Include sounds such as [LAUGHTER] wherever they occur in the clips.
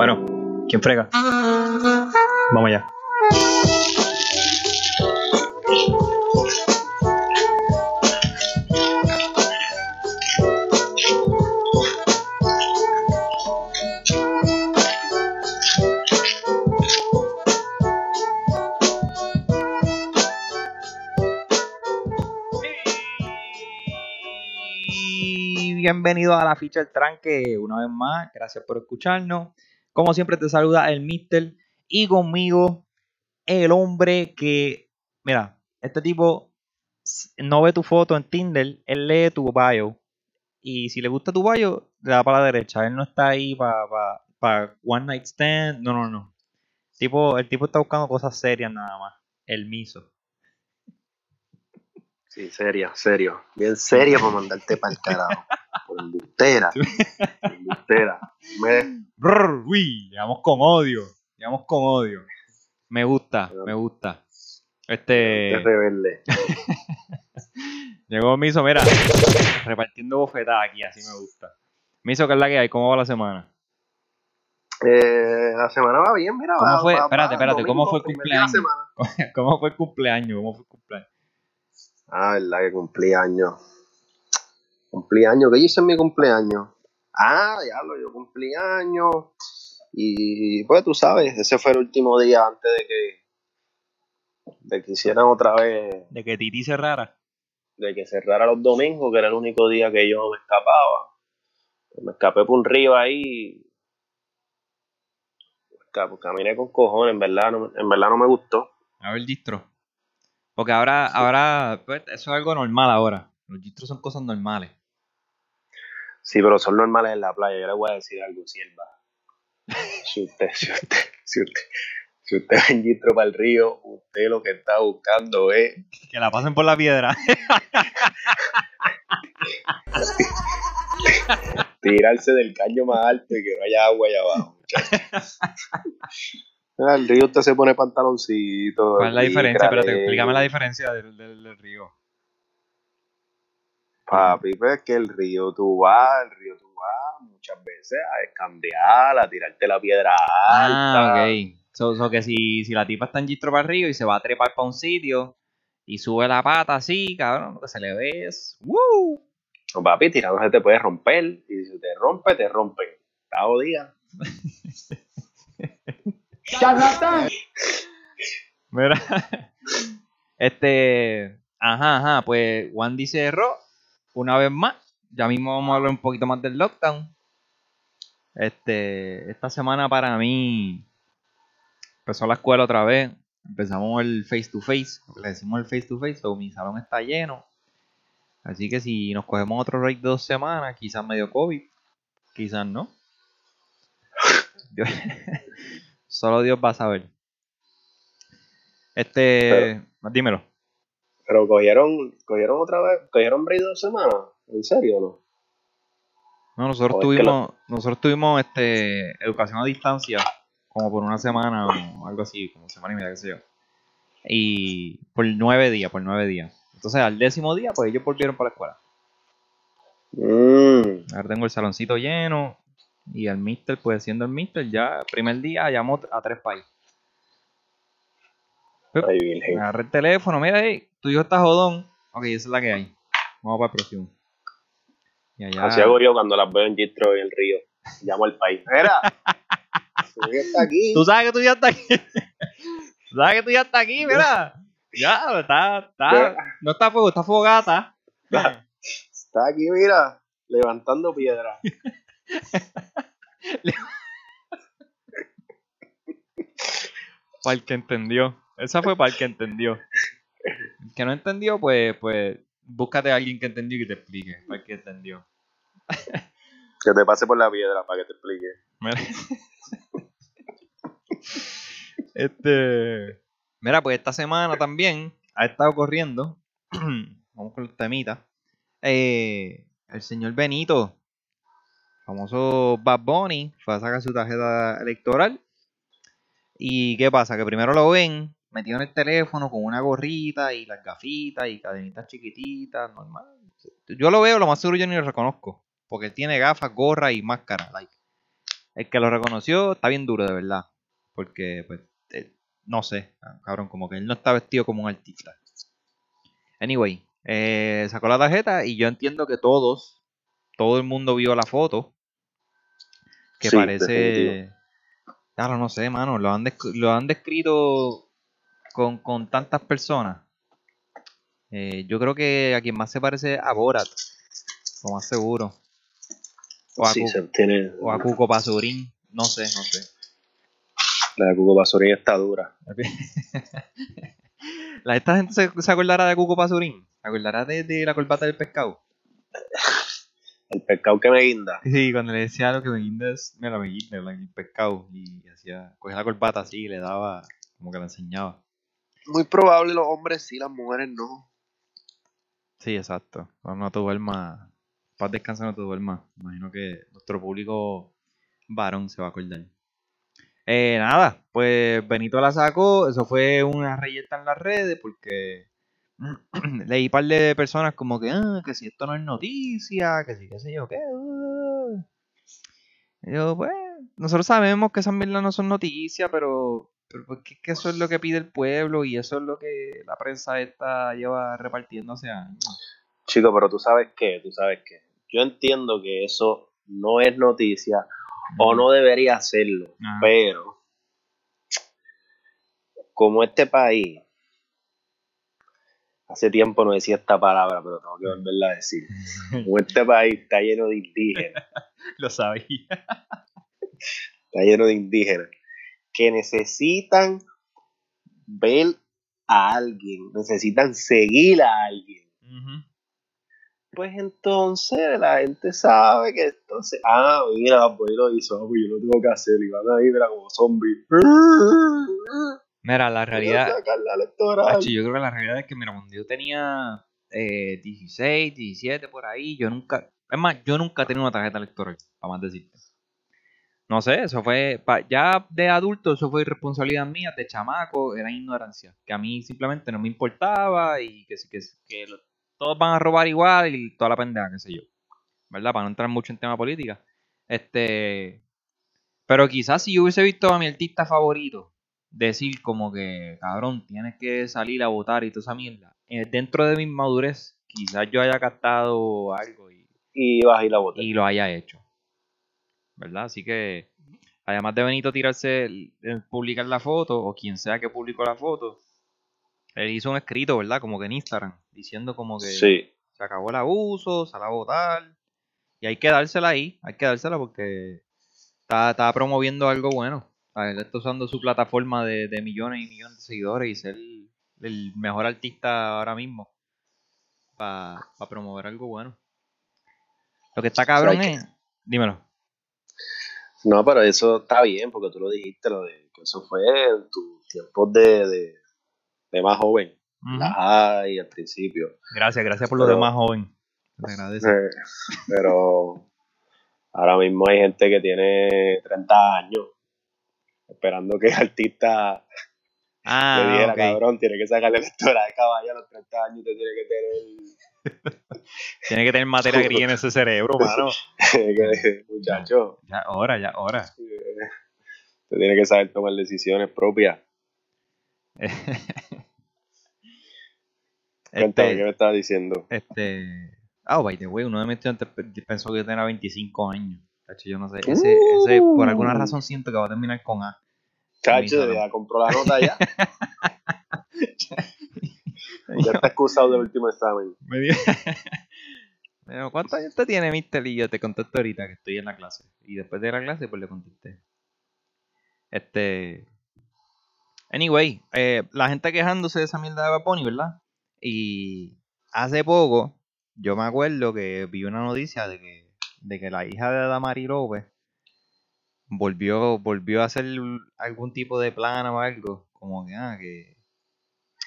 Bueno, ¿quién frega? Vamos allá. Bienvenido a la ficha del tranque una vez más. Gracias por escucharnos. Como siempre te saluda el Mister y conmigo el hombre que, mira, este tipo no ve tu foto en Tinder, él lee tu bio y si le gusta tu bio, le da para la derecha. Él no está ahí para one night stand, no, no, no. Tipo, el tipo está buscando cosas serias nada más. El miso. Sí, serio, serio. Bien serio para mandarte para el carajo. Por embustera. [LAUGHS] embustera. Me... Brr, uy, llegamos con odio. Llegamos con odio. Me gusta, me gusta. Este. Es rebelde. [LAUGHS] Llegó Miso, mira, repartiendo bofetadas aquí, así me gusta. Miso, ¿qué es la que hay? ¿Cómo va la semana? Eh, la semana va bien, mira. ¿Cómo va- fue? va- Espérate, espérate, [LAUGHS] ¿cómo fue el cumpleaños? ¿Cómo fue el cumpleaños? ¿Cómo fue el cumpleaños? Ah, verdad que cumplí años. Cumplí años. ¿Qué hice en mi cumpleaños? Ah, diablo, yo cumplí años. Y pues tú sabes, ese fue el último día antes de que, de que hicieran otra vez, De que Titi cerrara. de que cerrara los domingos, que era el único día que yo me escapaba. Pues me escapé por un río ahí. Ca- Caminé con cojones, en verdad, no, en verdad no me gustó. A ver, distro. Porque ahora, ahora, pues, eso es algo normal ahora. Los distros son cosas normales. Sí, pero son normales en la playa. Yo le voy a decir algo, sierva. Si usted, si usted, si usted, si usted va en Gistro para el río, usted lo que está buscando es Que la pasen por la piedra. [LAUGHS] tirarse del caño más alto y que no haya agua allá abajo, muchachos. [LAUGHS] Ah, El río usted se pone pantaloncito. ¿Cuál es la diferencia? Espérate, explícame la diferencia del, del- del río. Papi, pues es que el río tú vas, el río tú vas muchas veces a escandear, a tirarte la piedra alta. Ah, ok. So, so que si, si la tipa está en distro para el río y se va a trepar para un sitio y sube la pata así, cabrón, lo que se le ve es. ¡Woo! No, papi, tirándose te puede romper. Y si te rompe, te rompen. Está [LAUGHS] jodida. Mira. Este. Ajá, ajá. Pues Wandy cerró una vez más. Ya mismo vamos a hablar un poquito más del lockdown. Este. Esta semana para mí. Empezó la escuela otra vez. Empezamos el face to face. Le decimos el face to face. So, mi salón está lleno. Así que si nos cogemos otro break de dos semanas, quizás medio COVID. Quizás no. [LAUGHS] Solo Dios va a saber. Este. dímelo. Pero cogieron, cogieron otra vez, cogieron break dos semanas. ¿En serio o no? No, nosotros O es que tuvimos, nosotros tuvimos este educación a distancia como por una semana o algo así, como semana y media, qué sé yo. Y por nueve días, por nueve días. Entonces al décimo día, pues ellos volvieron para la escuela. Mm, Ahora tengo el saloncito lleno y el mister, pues siendo el mister, ya el primer día llamó a tres países. ay, virgen. Agarré el teléfono, mira, hey, tu hijo está jodón. Ok, esa es la que hay. Vamos para el próximo. Y allá, Así hago yo cuando las veo en Gistro y el río. Llamo al país. Mira, [LAUGHS] está aquí. Tú sabes que tú ya estás aquí. Tú sabes que tú ya estás aquí, mira. Ya, está, está. No está fuego, está fogata. [LAUGHS] Está aquí, mira, levantando piedra. [LAUGHS] [LAUGHS] Para el que entendió. Esa fue para el que entendió. El que no entendió, pues, pues, búscate a alguien que entendió y que te explique. Para el que entendió. [LAUGHS] Que te pase por la piedra para que te explique. Mira. [LAUGHS] Este. Mira, pues esta semana también ha estado corriendo. [CLEARS THROAT] Vamos con los temitas. Eh, el señor Benito, famoso Bad Bunny, fue a sacar su tarjeta electoral. ¿Y qué pasa? Que primero lo ven metido en el teléfono con una gorrita y las gafitas y cadenitas chiquititas, normal. Yo lo veo, lo más seguro yo ni lo reconozco. Porque él tiene gafas, gorra y máscara. Like. el que lo reconoció está bien duro, de verdad. Porque, pues, eh, no sé, cabrón, como que él no está vestido como un artista. Anyway, eh, sacó la tarjeta y yo entiendo que todos, todo el mundo vio la foto. Que Sí, parece. definitivo. Claro, no sé, mano. Lo han, lo han descrito con, con tantas personas. Eh, yo creo que a quien más se parece a Borat. Lo más seguro. O a, Sí, se tiene. o a Cuco Pasurín. No sé, no sé. La de Cuco Pasurín está dura. [LAUGHS] La, esta gente se, se acordará de Cuco Pasurín. ¿Se acordará de, de la corbata del pescado? [LAUGHS] El pescado que me guinda. Sí, cuando le decía lo que me guinda es, mira, me guinda el pescado. Y hacía, cogía la corbata así y le daba, como que la enseñaba. Muy probable los hombres sí, las mujeres no. Sí, exacto. No, no te duermas. Paz descansa, no te duermas. Imagino que nuestro público varón se va a acordar. Eh, nada, pues Benito la sacó. Eso fue una reyeta en las redes porque [CLEARS THROAT] leí un par de personas como que, ah, que si esto no es noticia, que si qué sé yo qué. uh". Yo, pues, nosotros sabemos que esas mierdas no son noticias, pero, pero pues, que, que eso es lo que pide el pueblo y eso es lo que la prensa esta lleva repartiendo hace años. Chico, pero tú sabes qué, tú sabes qué. Yo entiendo que eso no es noticia o no debería serlo, pero como este país, hace tiempo no decía esta palabra, pero tengo que volverla a decir. [LAUGHS] Este país está lleno de indígenas, Lo sabía. está lleno de indígenas que necesitan ver a alguien, necesitan seguir a alguien. Pues entonces la gente sabe que entonces, ah, mira, pues lo hizo, ah, pues yo lo tengo que hacer y van ahí, mira, como zombies. Mira, la realidad, la. Hacho, yo creo que la realidad es que, mira, cuando yo tenía eh, 16, 17 por ahí, yo nunca, es más, yo nunca tenido una tarjeta electoral, para más decirte. No sé, eso fue, pa- ya de adulto, eso fue irresponsabilidad mía, de chamaco, era ignorancia, que a mí simplemente no me importaba y que, sí- que, que lo- todos van a robar igual y toda la pendeja, qué sé yo. ¿Verdad? Para no entrar mucho en tema política. Este, pero quizás si yo hubiese visto a mi artista favorito decir como que, cabrón, tienes que salir a votar y toda esa mierda, eh, dentro de mi madurez, quizás yo haya captado algo y, Y vas a ir a votar. y lo haya hecho. ¿Verdad? Así que, además de Benito tirarse, el- el publicar la foto, o quien sea que publicó la foto, él hizo un escrito, ¿verdad? Como que en Instagram, diciendo como que Sí. se acabó el abuso, sal a votar. Y hay que dársela ahí, hay que dársela porque está, está promoviendo algo bueno. Sea, Él está usando su plataforma de, de millones y millones de seguidores y ser el, el mejor artista ahora mismo para promover algo bueno. Lo que está cabrón que- es... Dímelo. No, pero eso está bien, porque tú lo dijiste, lo de que eso fue en tus tiempos de, de, de más joven. La high al principio. Gracias, gracias por lo Pero- demás, joven. Te agradece. Eh, Pero ahora mismo hay gente que tiene 30 años esperando que el artista Ah, le dijera, cabrón, tiene que sacar la electora de caballo a los 30 años y te tiene que tener [LAUGHS] Tiene que tener materia gris en ese cerebro, mano. [LAUGHS] muchacho, Ya, ahora, ya, ahora. te tiene que saber tomar decisiones propias. [LAUGHS] Cuéntame, ¿qué Este, me estabas diciendo? este. Ah, by the way, uno de mis estudiantes pe- pensó que yo tenía 25 años. Yo no sé. Ese, ese, por alguna razón siento que va a terminar con A. Salón. ya compró la nota ya. [LAUGHS] ya está excusado del último examen. Me dio- [LAUGHS] ¿cuántos años te tiene, Mister? Y yo te contesto ahorita que estoy en la clase. Y después de la clase, pues le contesté. Este. Anyway, eh, la gente quejándose de esa mierda de Bad ¿verdad? Y hace poco, yo me acuerdo que vi una noticia de que, de que la hija de Damari López volvió, volvió a hacer algún tipo de plan o algo. Como que, ah, que.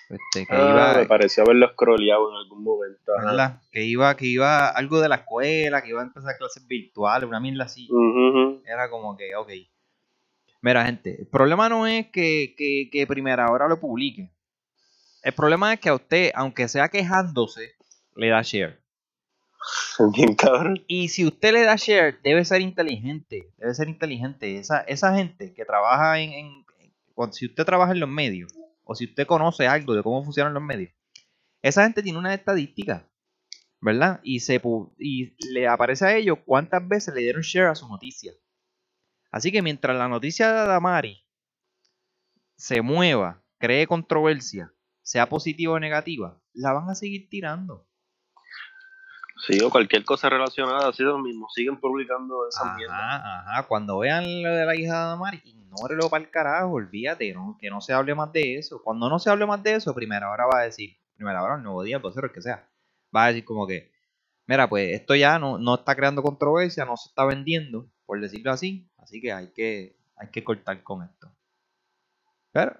Este, que Ah, iba. me pareció haberlo scrolleado en algún momento. Que iba, que iba algo de la escuela, que iba a empezar clases virtuales, una mierda así. Era como que, ok. Mira, gente, el problema no es que, que, que primera hora lo publique. El problema es que a usted, aunque sea quejándose, le da share. [LAUGHS] Bien cabrón. Y si usted le da share, debe ser inteligente. Debe ser inteligente. Esa, esa gente que trabaja en, Si usted trabaja en los medios, o si usted conoce algo de cómo funcionan los medios, esa gente tiene una estadística, ¿verdad? Y, se, y le aparece a ellos cuántas veces le dieron share a su noticia. Así que mientras la noticia de Adamari se mueva, cree controversia, sea positiva o negativa, la van a seguir tirando. Sí, o cualquier cosa relacionada, así lo mismo. Siguen publicando esa mierda. Ajá, ajá. Cuando vean lo de la hija de Adamari, ignórelo para el carajo, olvídate, ¿no? que no se hable más de eso. Cuando no se hable más de eso, primera hora va a decir, primera hora, el nuevo día, el vocero, el que sea, va a decir como que, mira, pues esto ya no, no está creando controversia, no se está vendiendo, por decirlo así, así que hay que, hay que cortar con esto. Pero,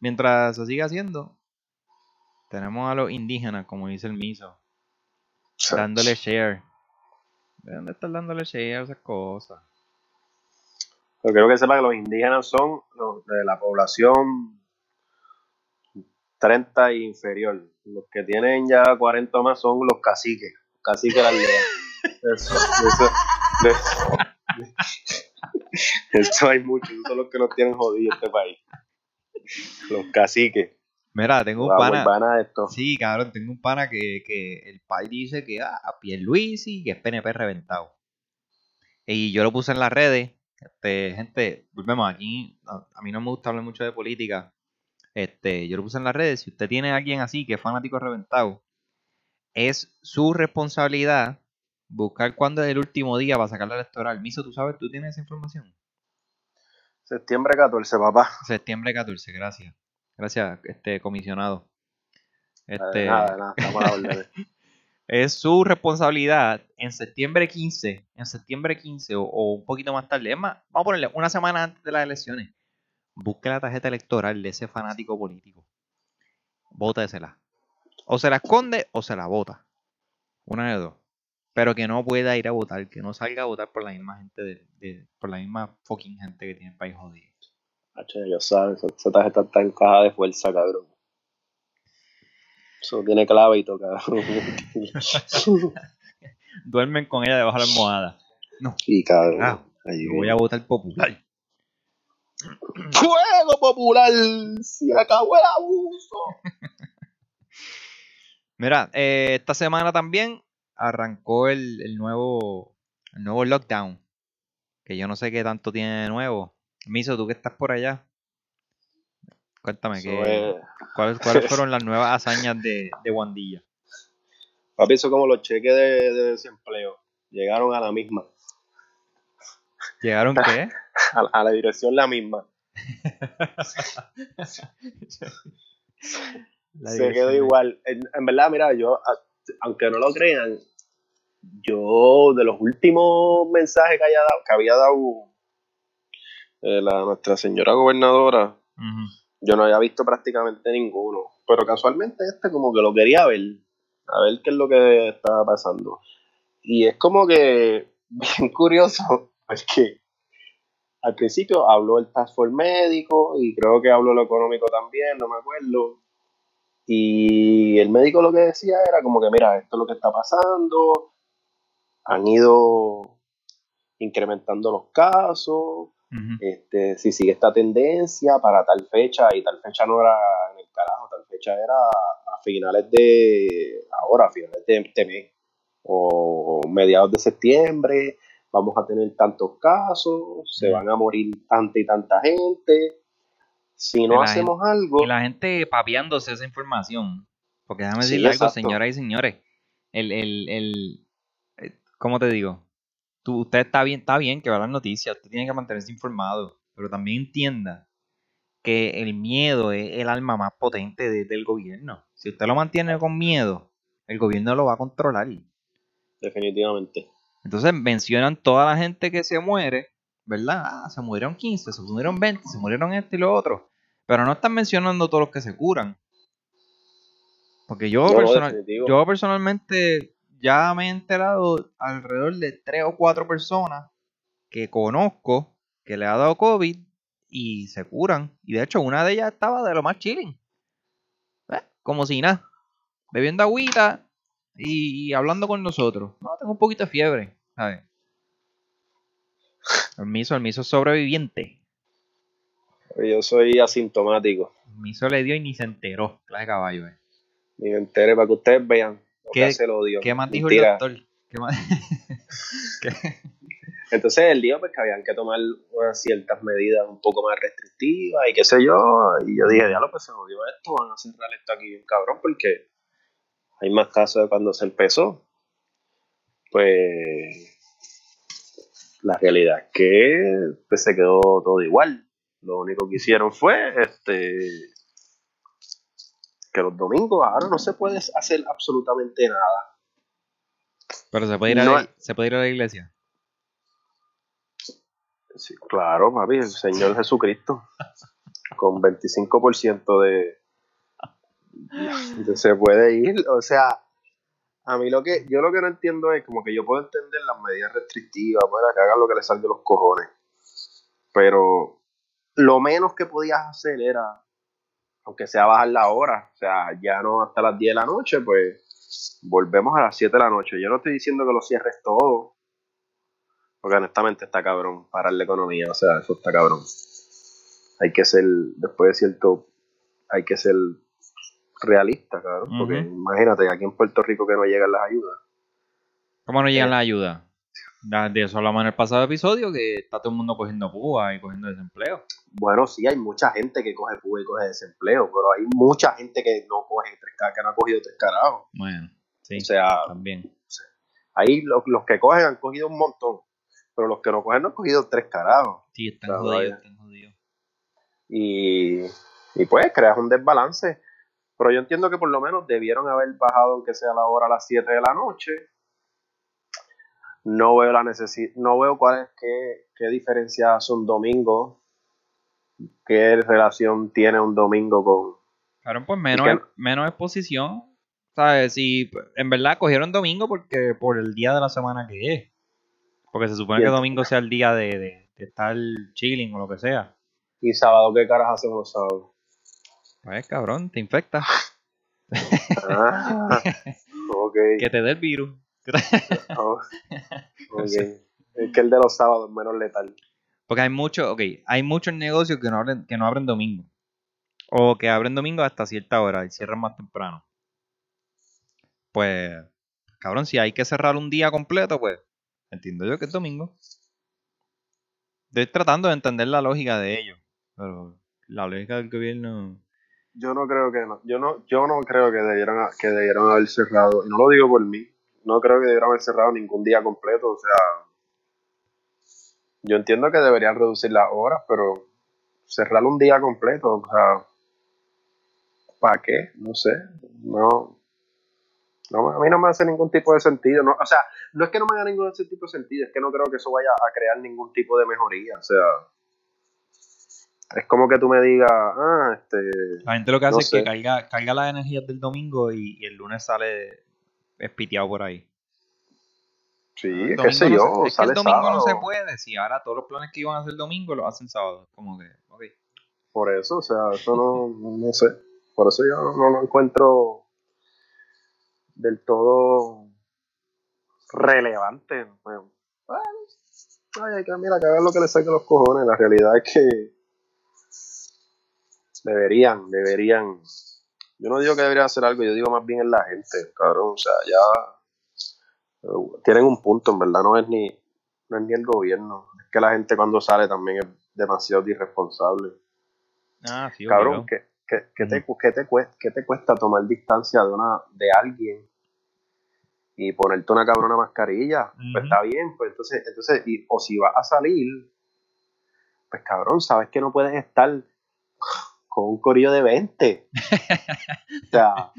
mientras se siga haciendo, tenemos a los indígenas, como dice el miso, dándole share. ¿De dónde están dándole share a esas cosas? Pero creo que sepa que los indígenas son los de la población 30 e inferior. Los que tienen ya 40 o más son los caciques. Caciques de la aldea. [LAUGHS] Eso, eso, de- eso hay muchos. Son los que nos tienen jodido este país. Los caciques. Mira, tengo un pana. esto. Sí, cabrón, tengo un pana que, que el país dice que ah, Pierluisi, que es PNP reventado. Y yo lo puse en las redes. Este, gente, volvemos aquí. A, a mí no me gusta hablar mucho de política. Este, yo lo puse en las redes. Si usted tiene a alguien así que es fanático reventado, es su responsabilidad buscar cuándo es el último día para sacar la electoral. Miso, tú sabes, tú tienes esa información. Septiembre 14, papá. Septiembre 14, gracias. Gracias, este comisionado. Este, Nada, nada, [LAUGHS] es su responsabilidad en septiembre 15, en septiembre 15 o, o un poquito más tarde, es más, vamos a ponerle una semana antes de las elecciones, busque la tarjeta electoral de ese fanático político. Bótesela. O se la esconde o se la vota. Una de dos. Pero que no pueda ir a votar, que no salga a votar por la misma gente, de, de- por la misma fucking gente que tiene el país jodido. Hacho, ya sabes, esa tarjeta está en caja de fuerza, cabrón. Eso tiene clave y cabrón. [LAUGHS] Duermen con ella debajo de la almohada. y cabrón. Ah, Yo voy a votar popular. ¡Fuego popular! ¡Se acabó el abuso! [LAUGHS] Mira, eh, esta semana también arrancó el, el nuevo el nuevo lockdown. Que yo no sé qué tanto tiene de nuevo. Miso, tú que estás por allá. Cuéntame, es- ¿cuáles, [LAUGHS] fueron las nuevas hazañas de, de Guandilla? Papi, eso como los cheques de, de desempleo. Llegaron a la misma. ¿Llegaron qué? [LAUGHS] A, la- a la dirección la misma. [LAUGHS] La Se quedó igual. En, en verdad, mira, yo, aunque no lo crean, yo de los últimos mensajes que, haya dado, que había dado eh, la, nuestra señora gobernadora, yo no había visto prácticamente ninguno. Pero casualmente este como que lo quería ver, a ver qué es lo que estaba pasando. Y es como que [LAUGHS] bien curioso, porque al principio habló el task force médico y creo que habló lo económico también, no me acuerdo. Y el médico lo que decía era como que, mira, esto es lo que está pasando, han ido incrementando los casos, Este, si sigue esta tendencia para tal fecha, y tal fecha no era en el carajo, tal fecha era a finales de ahora, a finales de este mes, o mediados de septiembre, vamos a tener tantos casos, se van a morir tanta y tanta gente. Si no hacemos algo, Y la gente papeándose esa información. Porque déjame Sí, decirle algo, señoras y señores. El, el, el, eh, ¿cómo te digo? Tú, usted está bien, está bien que va a las noticias, usted tiene que mantenerse informado, pero también entienda que el miedo es el alma más potente de- del gobierno. Si usted lo mantiene con miedo, el gobierno lo va a controlar. definitivamente. Entonces mencionan toda la gente que se muere, ¿verdad? Ah, se murieron 15, se murieron 20, se murieron esto y lo otro. Pero no están mencionando todos los que se curan. Porque yo, No, personal- yo personalmente ya me he enterado alrededor de tres o cuatro personas que conozco que le ha dado COVID y se curan. Y de hecho una de ellas estaba de lo más chilling. Eh, Como si nada. Bebiendo agüita y, y hablando con nosotros. No, tengo un poquito de fiebre, ¿sabes? El miso, el miso es sobreviviente. Yo soy asintomático. El miso le dio y ni se enteró. Clase de caballo, eh. Ni me entere para que ustedes vean ¿Qué- el odio. ¿Qué más dijo Mentira. el doctor? ¿Qué más? [LAUGHS] ¿Qué? Entonces él dijo pues, que habían que tomar unas ciertas medidas un poco más restrictivas y qué sé yo. Y yo dije, diablo, pues se jodió esto, van a cerrar esto aquí bien cabrón porque hay más casos de cuando se empezó. Pues la realidad es que pues, se quedó todo igual. Lo único que hicieron fue este que los domingos ahora no se puede hacer absolutamente nada. Pero se puede ir a, la, se puede ir a la iglesia. Sí, claro, papi, el Señor Jesucristo. Con 25% de, de- Se puede ir. O sea, a mí lo que. Yo lo que no entiendo es como que yo puedo entender las medidas restrictivas, bueno, que hagan lo que les salga de los cojones. Pero lo menos que podías hacer era, aunque sea bajar la hora, o sea, ya no hasta las 10 de la noche, pues volvemos a las 7 de la noche. Yo no estoy diciendo que lo cierres todo, porque honestamente está cabrón parar la economía, o sea, eso está cabrón. Hay que ser, después de cierto, hay que ser realista, cabrón, porque imagínate, aquí en Puerto Rico que no llegan las ayudas. ¿Cómo no llegan Eh. las ayudas? De eso hablamos en el pasado episodio, que está todo el mundo cogiendo púa y cogiendo desempleo. Bueno, sí, hay mucha gente que coge PUA y coge desempleo, pero hay mucha gente que no coge tres que no ha cogido tres carajos. Bueno, sí, O sea, también. ahí los, los que cogen han cogido un montón, pero los que no cogen no han cogido tres carajos. Sí, están Claro, jodidos, están jodidos. Y, y pues creas un desbalance. Pero yo entiendo que por lo menos debieron haber bajado, aunque sea la hora a las 7 de la noche. No veo la necesidad, no veo cuál es, qué, qué diferencia hace un domingo, qué relación tiene un domingo con, Claro, pues menos, que- menos exposición. ¿Sabes? Si en verdad cogieron domingo porque por el día de la semana que es. Porque se supone que domingo sea el día de, de- de estar chilling o lo que sea. Y sábado, ¿qué caras hacen los sábados? Pues cabrón, te infecta. Ah, [LAUGHS] ok. Que te dé el virus. [LAUGHS] oh. Es que el de los sábados es menos letal. Porque hay muchos, ok, hay muchos negocios que no abren, que no abren domingo. O que abren domingo hasta cierta hora y cierran más temprano. Pues, cabrón, si hay que cerrar un día completo, pues, entiendo yo que es domingo. Estoy tratando de entender la lógica de ellos. Pero la lógica del gobierno. Yo no creo que no, yo no, yo no creo que debieran, ha- que debieran haber cerrado, y no lo digo por mí, no creo que debieran haber cerrado ningún día completo, o sea, yo entiendo que deberían reducir las horas, pero cerrar un día completo, o sea, ¿para qué? No sé, no, no, a mí no me hace ningún tipo de sentido, no, o sea, no es que no me haga ningún tipo de sentido, es que no creo que eso vaya a crear ningún tipo de mejoría, o sea, es como que tú me digas, ah, este, La gente lo que hace No es que carga, carga las energías del domingo y, y el lunes sale espiteado por ahí. Sí, El qué sé yo, no se- es que sale el domingo no se sábado. puede. Si ahora todos los planes que iban a hacer domingo los hacen sábado. Como que, ok. Por eso, o sea, eso no, no sé. Por eso yo no lo encuentro del todo relevante. Bueno, ay, hay que, mira, que hagan lo que les saque los cojones. La realidad es que deberían, deberían. Yo no digo que deberían hacer algo, yo digo más bien en la gente, cabrón. O sea, ya eh, tienen un punto, en verdad, no es ni, no es ni el gobierno. Es que la gente cuando sale también es demasiado irresponsable. Ah, sí, Cabrón. ¿qué, qué, qué te, qué te cuesta, qué te cuesta tomar distancia de una de alguien y ponerte una cabrona mascarilla? Pues está bien, pues entonces, entonces y, o si vas a salir, pues cabrón, sabes que no puedes estar con un corillo de 20. [LAUGHS] o sea,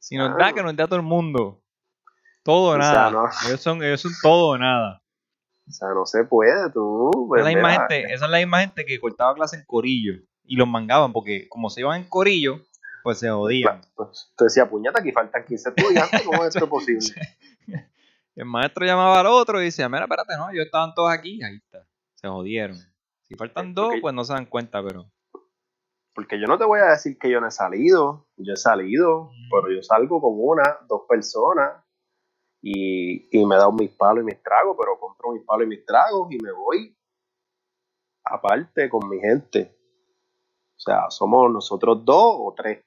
Si nos Ah. da, que nos da todo el mundo. Todo o O sea, nada. no. Ellos, son, ellos son todo o nada. o sea, no se puede, tú. Esa pues, es, la misma mira, gente, esa es la misma gente que cortaba clase en corillo. Y los mangaban porque como se iban en corillo, pues se jodían. pues, tú decías, puñata, aquí faltan 15 estudiantes, ¿cómo es esto posible? [LAUGHS] El maestro llamaba al otro y decía, mira, espérate, no, ellos estaban todos aquí. Ahí está. Se jodieron. Si faltan dos, Porque- pues no se dan cuenta, pero... Porque yo no te voy a decir que yo no he salido, yo he salido, pero yo salgo con una, dos personas y, y me he dado mis palos y mis tragos, pero compro mis palos y mis tragos y me voy aparte con mi gente. O sea, somos nosotros dos o tres.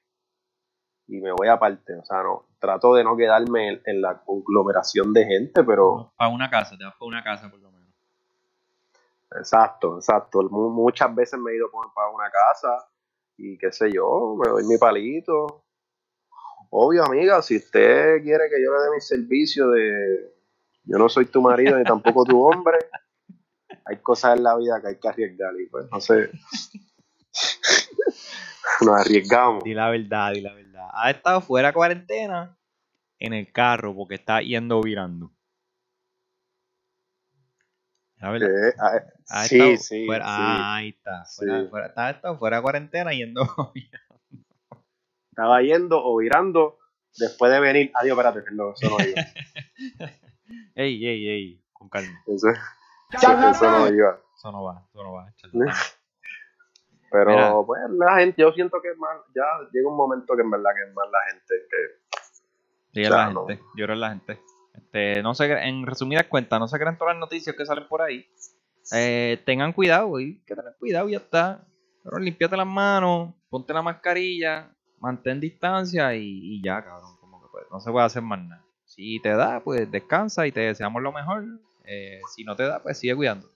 Y me voy aparte. O sea, no, trato de no quedarme en, en la conglomeración de gente, pero Para una casa, te vas para una casa por lo menos. exacto, exacto. Mu- Muchas veces me he ido para una casa y qué sé yo, me doy mi palito. Obvio, amiga, si usted quiere que yo le dé mi servicio de yo no soy tu marido ni tampoco tu hombre, hay cosas en la vida que hay que arriesgar y pues no sé. [LAUGHS] Nos arriesgamos. Di la verdad, di la verdad. Ha estado fuera de cuarentena en el carro porque está yendo virando. Verdad. Eh, ah, Ha sí, estado sí, fuera- sí. Ah, ahí está. Fuera, Sí. fuera- ha estado fuera de cuarentena yendo Estaba yendo o virando después de venir. Adiós, espérate, no, eso no iba. [LAUGHS] ey, ey, ey, con calma. Eso, [LAUGHS] eso, eso no iba. Eso no va, eso no va. [LAUGHS] Pero Mira. pues la gente, yo siento que es más, ya llega un momento que en verdad que es más la gente que Sí, es la no. gente. Yo creo que es la gente. Este, no se, en resumidas cuentas, no se crean todas las noticias que salen por ahí. Eh, tengan cuidado, y que tener cuidado y ya está. Pero limpiate las manos, ponte la mascarilla, mantén distancia y, y ya, cabrón. Como que pues, no se puede hacer más nada. Si te da, pues descansa y te deseamos lo mejor. Eh, si no te da, pues sigue cuidando.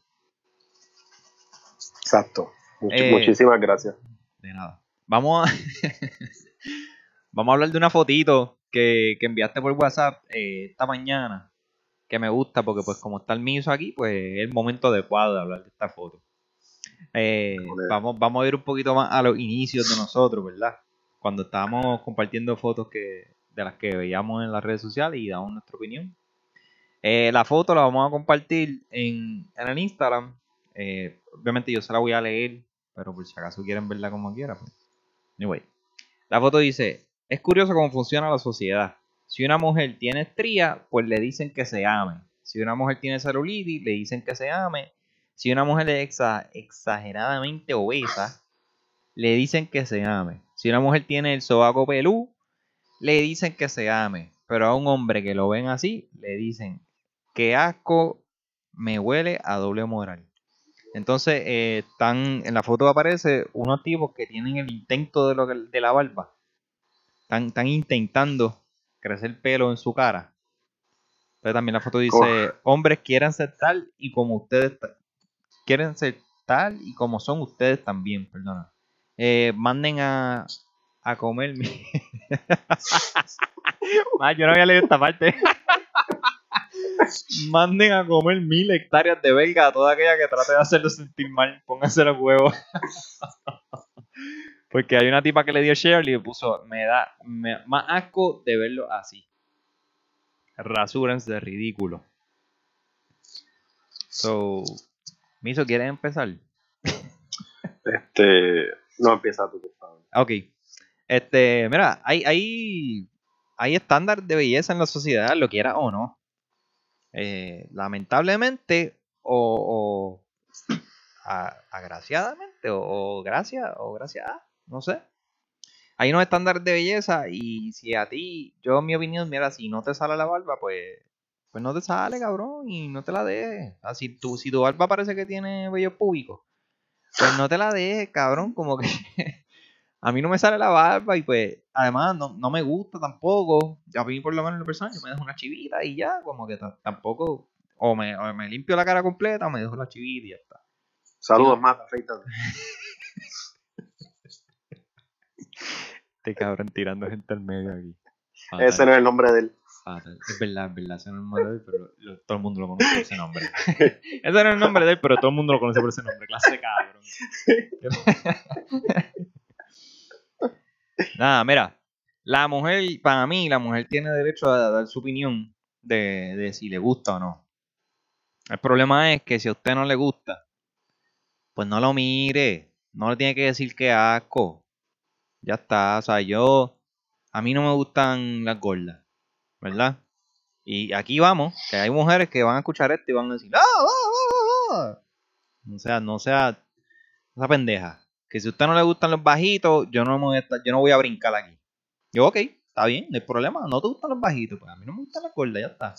Exacto. Much- Eh, muchísimas gracias. De nada. Vamos a, [LAUGHS] vamos a hablar de una fotito que, que enviaste por WhatsApp eh, esta mañana. Que me gusta porque pues como está el miso aquí, pues es el momento adecuado de hablar de esta foto. Eh, vamos, vamos a ir un poquito más a los inicios de nosotros, ¿verdad? Cuando estábamos compartiendo fotos que, de las que veíamos en las redes sociales y damos nuestra opinión. Eh, la foto la vamos a compartir en, en el Instagram. Eh, obviamente yo se la voy a leer, pero por si acaso quieren verla como quieran. Pues. Anyway, la foto dice, es curioso cómo funciona la sociedad. Si una mujer tiene estría, pues le dicen que se ame. Si una mujer tiene celulitis, le dicen que se ame. Si una mujer es exa- exageradamente obesa, le dicen que se ame. Si una mujer tiene el sobaco pelú, le dicen que se ame. Pero a un hombre que lo ven así, le dicen que asco me huele a doble moral. Entonces, eh, están, en la foto aparece unos tipos que tienen el intento de, lo de la barba. Están, están intentando crecer pelo en su cara. Pero también la foto dice, hombres quieren ser tal y como ustedes quieren ser tal y como son ustedes también, perdona. Eh, manden a, a comer mi... [LAUGHS] Ah, yo no había leído esta parte. [LAUGHS] Manden a comer mil hectáreas de belga a toda aquella que trate de hacerlo sentir mal. Pónganse los huevos. [LAUGHS] Porque hay una tipa que le dio share y le puso, me da me- más asco de verlo así. Rasúrense de ridículo. So, Miso, ¿quieres empezar? [LAUGHS] Este, no empieza tú, por favor. Ok. Este, mira, hay, hay, hay estándar de belleza en la sociedad, lo quiera o no. Eh, lamentablemente, o, o a- agraciadamente, o, o gracias, o gracias a, no sé. Hay unos estándares de belleza y si a ti, yo en mi opinión, mira, si no te sale la barba, pues, pues no te sale, cabrón, y no te la dejes. Así, tú, si tu barba parece que tiene vello público, pues no te la dejes, cabrón, como que [LAUGHS] a mí no me sale la barba y pues además no, no me gusta tampoco. A mí por lo menos en lo personal yo me dejo una chivita y ya, como que ta- tampoco o me, o me limpio la cara completa o me dejo la chivita y ya está. Saludos, Sí. Mata. [LAUGHS] Este cabrón tirando gente al medio aquí. Ese no es el nombre de él. Fatal. Es verdad, es verdad, ese no es el nombre de él, pero lo- todo el mundo lo conoce por ese nombre. [LAUGHS] ese no es el nombre de él, pero todo el mundo lo conoce por ese nombre. Clase de cabrón. [LAUGHS] Nada, mira. La mujer, para mí, la mujer tiene derecho a dar su opinión de, de si le gusta o no. El problema es que si a usted no le gusta, pues no lo mire. No le tiene que decir que asco. Ya está. O sea, yo. A mí no me gustan las gordas. ¿Verdad? Y aquí vamos, que hay mujeres que van a escuchar esto y van a decir, ¡Ah, ah, ah, ah, ah". O sea, no sea, esa pendeja. que si a usted no le gustan los bajitos, yo no, me voy a estar- yo no voy a brincar aquí. Yo, ok, está bien, no hay problema. No te gustan los bajitos, pues a mí no me gustan las gordas, ya está.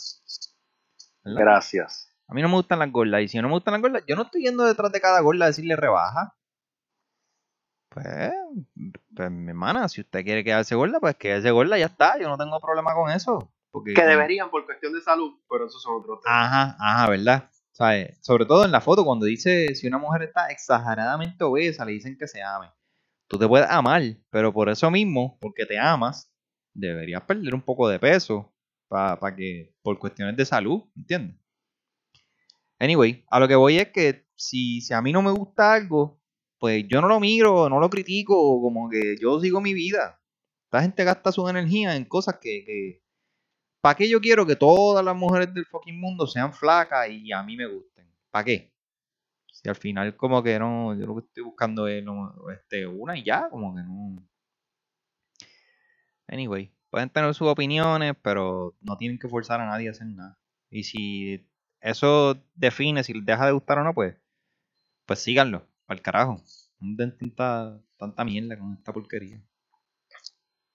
¿Verdad? Gracias. A mí no me gustan las gordas. Y si no me gustan las gordas, yo no estoy yendo detrás de cada gorda a decirle rebaja. Pues, pues, mi hermana, si usted quiere quedarse gorda, pues quédese gorda, ya está. Yo no tengo problema con eso. Porque Que deberían por cuestión de salud, pero esos son otros temas. Ajá, ajá, ¿verdad? ¿Sabes? Sobre todo en la foto, cuando dice si una mujer está exageradamente obesa, le dicen que se ame. Tú te puedes amar, pero por eso mismo, porque te amas, deberías perder un poco de peso para que, por cuestiones de salud, ¿entiendes? Anyway, a lo que voy es que si, si a mí no me gusta algo, pues yo no lo miro, no lo critico, como que yo sigo mi vida. La gente gasta su energía en cosas que, ¿Para qué yo quiero que todas las mujeres del fucking mundo sean flacas y a mí me gusten? ¿Para qué? Si al final como que no, yo lo que estoy buscando es este, una y ya, como que no. Anyway, pueden tener sus opiniones, pero no tienen que forzar a nadie a hacer nada. Y si eso define si les deja de gustar o no, pues, pues síganlo, al carajo. No den tanta, tanta mierda con esta porquería.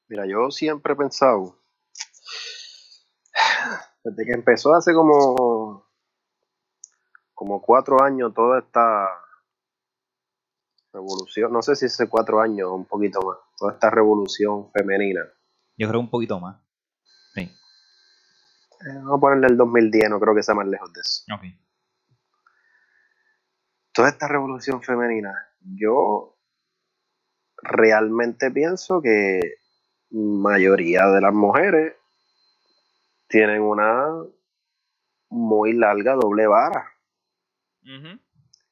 Mira, yo siempre he pensado, [SIGHS] desde que empezó hace como, como cuatro años toda esta revolución, no sé si hace cuatro años o un poquito más, toda esta revolución femenina. Yo creo un poquito más. Sí, Eh, vamos a ponerle el 2010, no creo que sea más lejos de eso. ok. Toda esta revolución femenina, yo realmente pienso que mayoría de las mujeres tienen una muy larga doble vara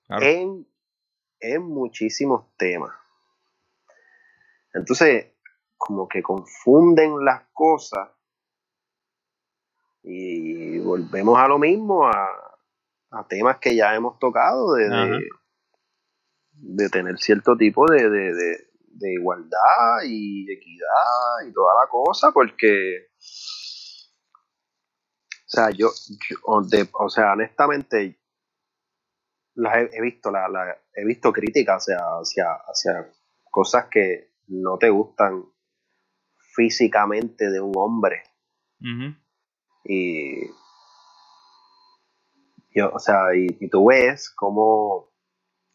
Claro. en, en muchísimos temas. Entonces, como que confunden las cosas y volvemos a lo mismo, a, a temas que ya hemos tocado, de, de, tener cierto tipo de, de- de- de igualdad y equidad y toda la cosa, porque, o sea, yo, yo- de- o sea, honestamente, las he, he visto, la, la- he visto críticas hacia, hacia, hacia cosas que no te gustan físicamente de un hombre. Y yo, o sea, y, y tú ves como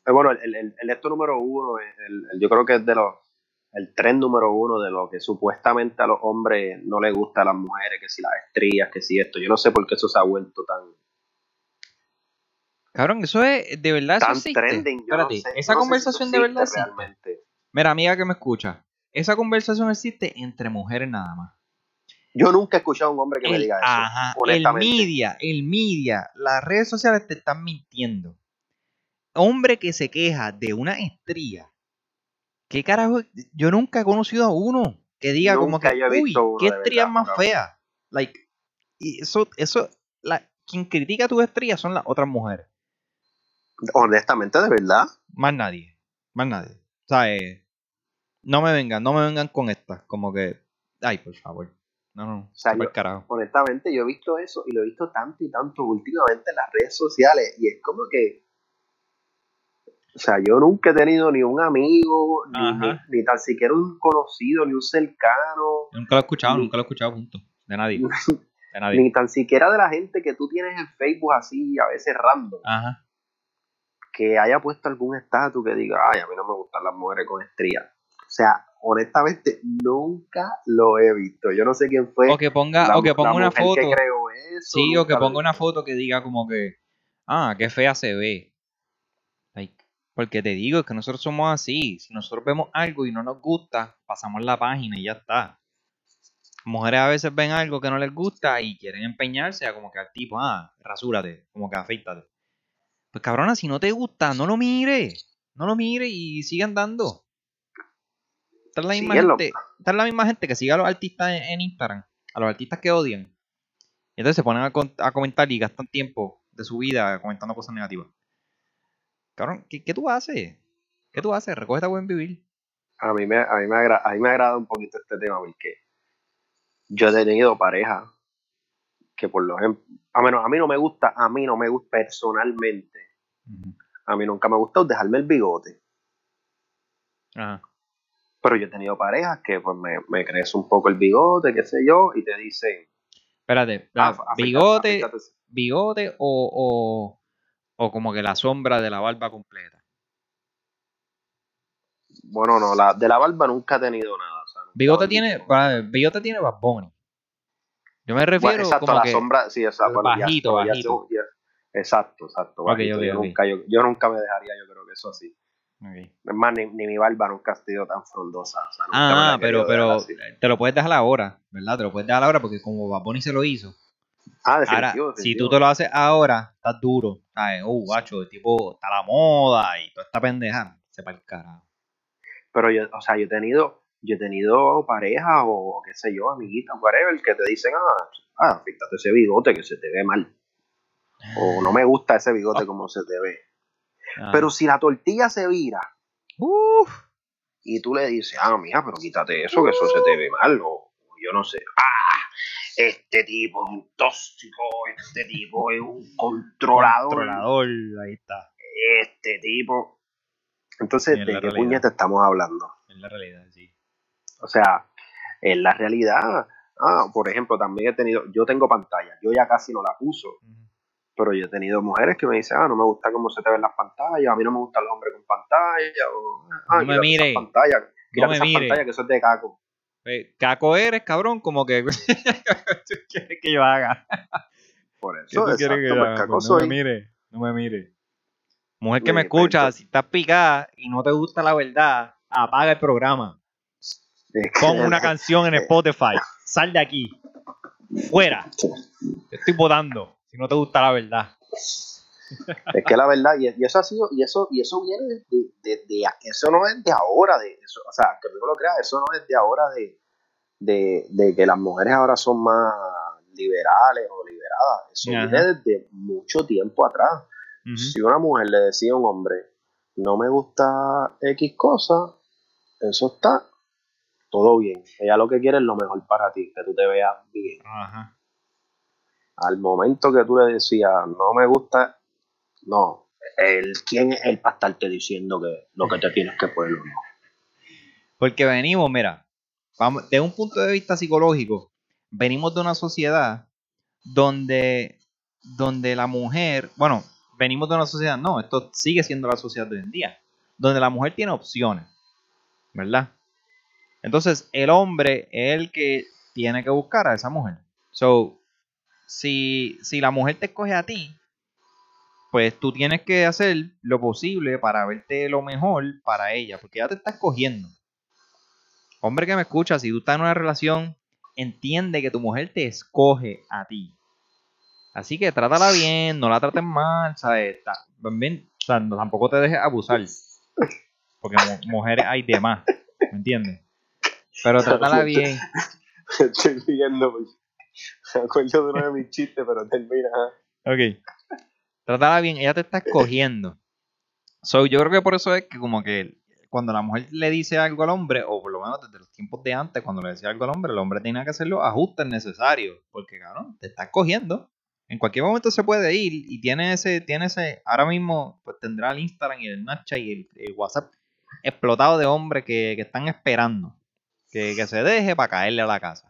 eh, bueno, el, el, el esto número uno, el, el- yo creo que es de los el tren número uno de lo que supuestamente a los hombres no les gusta a las mujeres, que si las estrías, que si esto. Yo no sé por qué eso se ha vuelto tan, Cabrón, eso es, de verdad, eso tan existe. trending. Yo no sé- esa no sé si conversación eso de verdad realmente. Mira, amiga que me escucha, esa conversación existe entre mujeres nada más. Yo nunca he escuchado a un hombre que me El- diga eso. ajá, el honestamente. media, el media, las redes sociales te están mintiendo. Hombre que se queja de una estría. ¿Qué carajo? Yo nunca he conocido a uno que diga como que, uy, qué estría verdad, más cabrón. fea. Like, y eso, eso, la, quien critica tus estrías son las otras mujeres. Honestamente, de verdad. Más nadie. Más nadie. O sea, eh, no me vengan, no me vengan con estas. Como que, ay, por favor. No, no, sea, super yo- carajo. honestamente, yo he visto eso y lo he visto tanto y tanto últimamente en las redes sociales y es como que, o sea, yo nunca he tenido ni un amigo, ni, ni, ni tan siquiera un conocido, ni un cercano, Nunca lo he escuchado, Ni- nunca lo he escuchado, punto. De nadie. [LAUGHS] De nadie. ni tan siquiera de la gente que tú tienes en Facebook así, a veces random, Ajá. que haya puesto algún estatus que diga, ay, a mí no me gustan las mujeres con estrías. O sea, honestamente, nunca lo he visto. Yo no sé quién fue. O que ponga, la- o que ponga una foto. que creó eso, Sí, o que ponga una foto que diga como que, ah, qué fea se ve. Like, porque te digo que nosotros somos así. Si nosotros vemos algo y no nos gusta, pasamos la página y ya está. Mujeres a veces ven algo que no les gusta y quieren empeñarse a como que al tipo, ah, rasúrate, como que afeítate. Pues cabrona, si no te gusta, no lo mire. No lo mire y sigue andando. Esta es la misma Síguelo. gente, la misma gente que sigue a los artistas en, en Instagram, a los artistas que odian. Y entonces se ponen a, comentar y gastan tiempo de su vida comentando cosas negativas. Cabrón, ¿qué, qué tú haces? ¿Qué tú haces? Recoge esta buen vivir. A mí, me, a, mí me agra- a mí me agrada un poquito este tema porque yo he tenido pareja que por lo a menos a mí no me gusta, a mí no me gusta personalmente, a mí nunca me ha gustado dejarme el bigote. Ajá. Pero yo he tenido parejas que pues me, me crece un poco el bigote, qué sé yo, y te dicen, Espérate, ah, la- bigote, bigote o, o, o como que la sombra de la barba completa. Bueno, no, la, de la barba nunca he tenido nada. o sea, nunca Bigote tiene, para- bigote tiene Bad Bunny. Yo me refiero Bueno, exacto, como la que sombra, sí, exacto. ya- bajito, ya- ya- bajito. exacto, exacto. Bajito. yo. Nunca, yo, yo nunca me dejaría, yo creo que eso así. Es más, ni, ni mi barba nunca ha sido tan frondosa. O sea, Ah, pero, pero te lo puedes dejar ahora, ¿verdad? Te lo puedes dejar ahora porque como Bad Bunny se lo hizo. Ah, Ahora, definitivo, si definitivo. tú te lo haces ahora, estás duro. ¿Sabes? Oh, guacho, el tipo está la moda y toda esta pendeja. Se para el carajo. Pero yo, o sea, yo he tenido, yo he tenido parejas o qué sé yo, amiguitas, whatever, que te dicen, ah, ah, fíjate ese bigote que se te ve mal. O no me gusta ese bigote como se te ve. Ah. Pero si la tortilla se vira Uf. y tú le dices, ah, mija, pero quítate eso, que eso se te ve mal, o yo no sé, ah, este tipo es un tóxico, este tipo es un controlador, Controlador, ahí está. este tipo. Entonces, ¿de qué realidad. puñete estamos hablando? Es la realidad, sí. O sea, en la realidad, ah, por ejemplo, también he tenido, yo tengo pantalla, yo ya casi no la uso, pero yo he tenido mujeres que me dicen, ah, no me gusta cómo se te ven las pantallas, a mí no me gustan los hombres con pantalla, o, ah, No me mire, pantallas, quítate me esas mire. pantallas, que eso es de caco. Eh, Caco eres, cabrón, como que. [LAUGHS] ¿Tú quieres que yo haga? Por ¿Qué eso, tú quieres que exacto, yo pues haga? caco Pues no me mire, no me mire. Mujer que me escucha, si estás picada y no te gusta la verdad, apaga el programa. Pon una [LAUGHS] canción en Spotify. Sal de aquí. Fuera. Te estoy votando. Si no te gusta la verdad. [LAUGHS] Es que la verdad, y, y eso ha sido, y eso, y eso viene de, de- de- eso no es de ahora, de eso, o sea, que tú no lo creas, eso no es de ahora de, de, de que las mujeres ahora son más liberales o liberadas. Eso Ajá. viene desde mucho tiempo atrás. Si una mujer le decía a un hombre, no me gusta X cosa, eso está todo bien. Ella lo que quiere es lo mejor para ti, que tú te veas bien. Ajá. Al momento que tú le decías, no me gusta, no. El, ¿Quién es él para estarte diciendo que lo que te tienes que poner o no? Porque venimos, mira, vamos, de un punto de vista psicológico, venimos de una sociedad donde, donde la mujer, bueno, venimos de una sociedad, no, esto sigue siendo la sociedad de hoy en día, donde la mujer tiene opciones, ¿verdad? Entonces, el hombre es el que tiene que buscar a esa mujer. So, si, si la mujer te escoge a ti, pues tú tienes que hacer lo posible para verte lo mejor para ella, porque ella te está escogiendo. Hombre que me escucha, si tú estás en una relación, entiende que tu mujer te escoge a ti. Así que trátala bien, no la trates mal, ¿sabes? También, o sea, no- tampoco te dejes abusar. Porque mu- mujeres hay de más, ¿me entiendes? Pero trátala [LAUGHS] bien. Estoy viendo, pues. [LAUGHS] Acuerdo de uno de mis chistes, pero termina. Ok. Trátala bien, ella te está escogiendo. So, yo creo que por eso es que como que cuando la mujer le dice algo al hombre, o por lo menos desde los tiempos de antes, cuando le decía algo al hombre, el hombre tenía que hacer los ajustes necesarios. Porque, cabrón, te está escogiendo. En cualquier momento se puede ir y tiene ese, tiene ese, ahora mismo pues tendrá el Instagram y el Snapchat y el, el WhatsApp explotado de hombres que, que están esperando que, que se deje para caerle a la casa.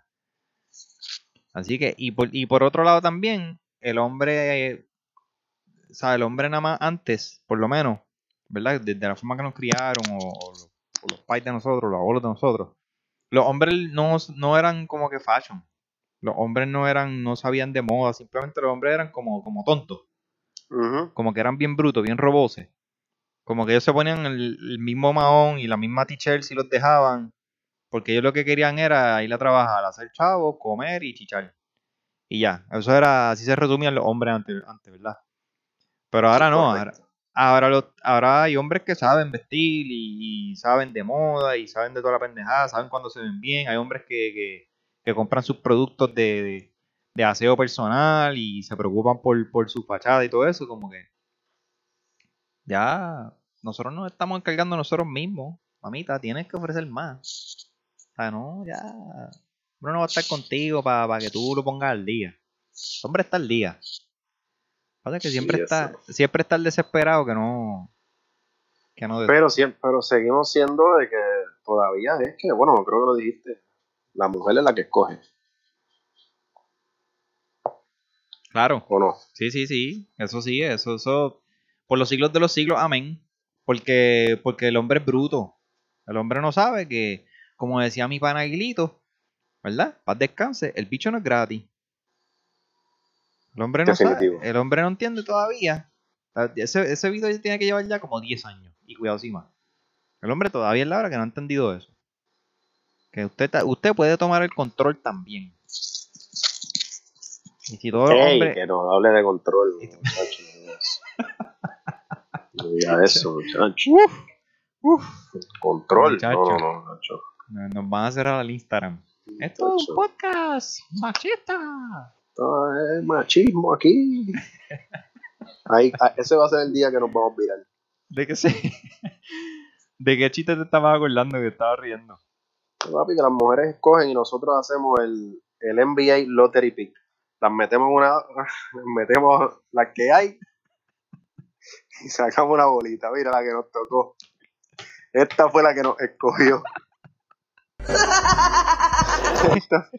Así que, y por, y por otro lado también, el hombre, eh, o sea, el hombre nada más antes, por lo menos, ¿verdad? Desde la forma que nos criaron, o, o los, o los pais de nosotros, los abuelos de nosotros, los hombres no, no eran como que fashion. Los hombres no eran, no sabían de moda, simplemente los hombres eran como, como tontos, como que eran bien brutos, bien roboses. Como que ellos se ponían el, el mismo mahón y la misma t-shirt si los dejaban, porque ellos lo que querían era ir a trabajar, hacer chavos, comer y chichar. Y ya, eso era, así se resumían los hombres antes, antes ¿verdad? Pero ahora no, ahora, ahora, los- ahora hay hombres que saben vestir y, y saben de moda y saben de toda la pendejada, saben cuándo se ven bien. Hay hombres que, que, que compran sus productos de, de, de aseo personal y se preocupan por, por su fachada y todo eso, como que ya nosotros nos estamos encargando nosotros mismos. Mamita, tienes que ofrecer más. Sea, no, ya. Uno no va a estar contigo para que tú lo pongas al día. El hombre está al día. Pasa que siempre Sí, está, eso. siempre está el desesperado que no. que no Pero, siempre, pero seguimos siendo de que todavía es que, bueno, creo que lo dijiste, la mujer es la que escoge, Claro. ¿o no? Sí, sí, sí. Eso sí, eso, eso. Por los siglos de los siglos, amén. Porque, porque el hombre es bruto. El hombre no sabe que, como decía mi pana Aguilito, ¿verdad? Paz descanse, el bicho no es gratis. El hombre no sabe, el hombre no entiende todavía. Ese, ese video tiene que llevar ya como 10 años. Y cuidado más. El hombre todavía es la hora que no ha entendido eso. Que usted, usted puede tomar el control también. Y si todo el Ey, hombre. que no hable de control, muchacho. No diga eso, [LAUGHS] muchacho. Uf, uf. Control. Muchacho. No, no, no, muchacho. Nos van a cerrar el Instagram. Esto es un podcast machista. Esto es machismo aquí. [LAUGHS] Ahí, ah, ese va a ser el día que nos vamos a virar. ¿De qué se... [LAUGHS] ¿De qué chiste te estabas acordando que estaba riendo? Papi, que las mujeres escogen y nosotros hacemos el, el NBA Lottery Pick. Las metemos en una, [LAUGHS] metemos las que hay y sacamos una bolita. Mira la que nos tocó. Esta fue la que nos escogió. Esta,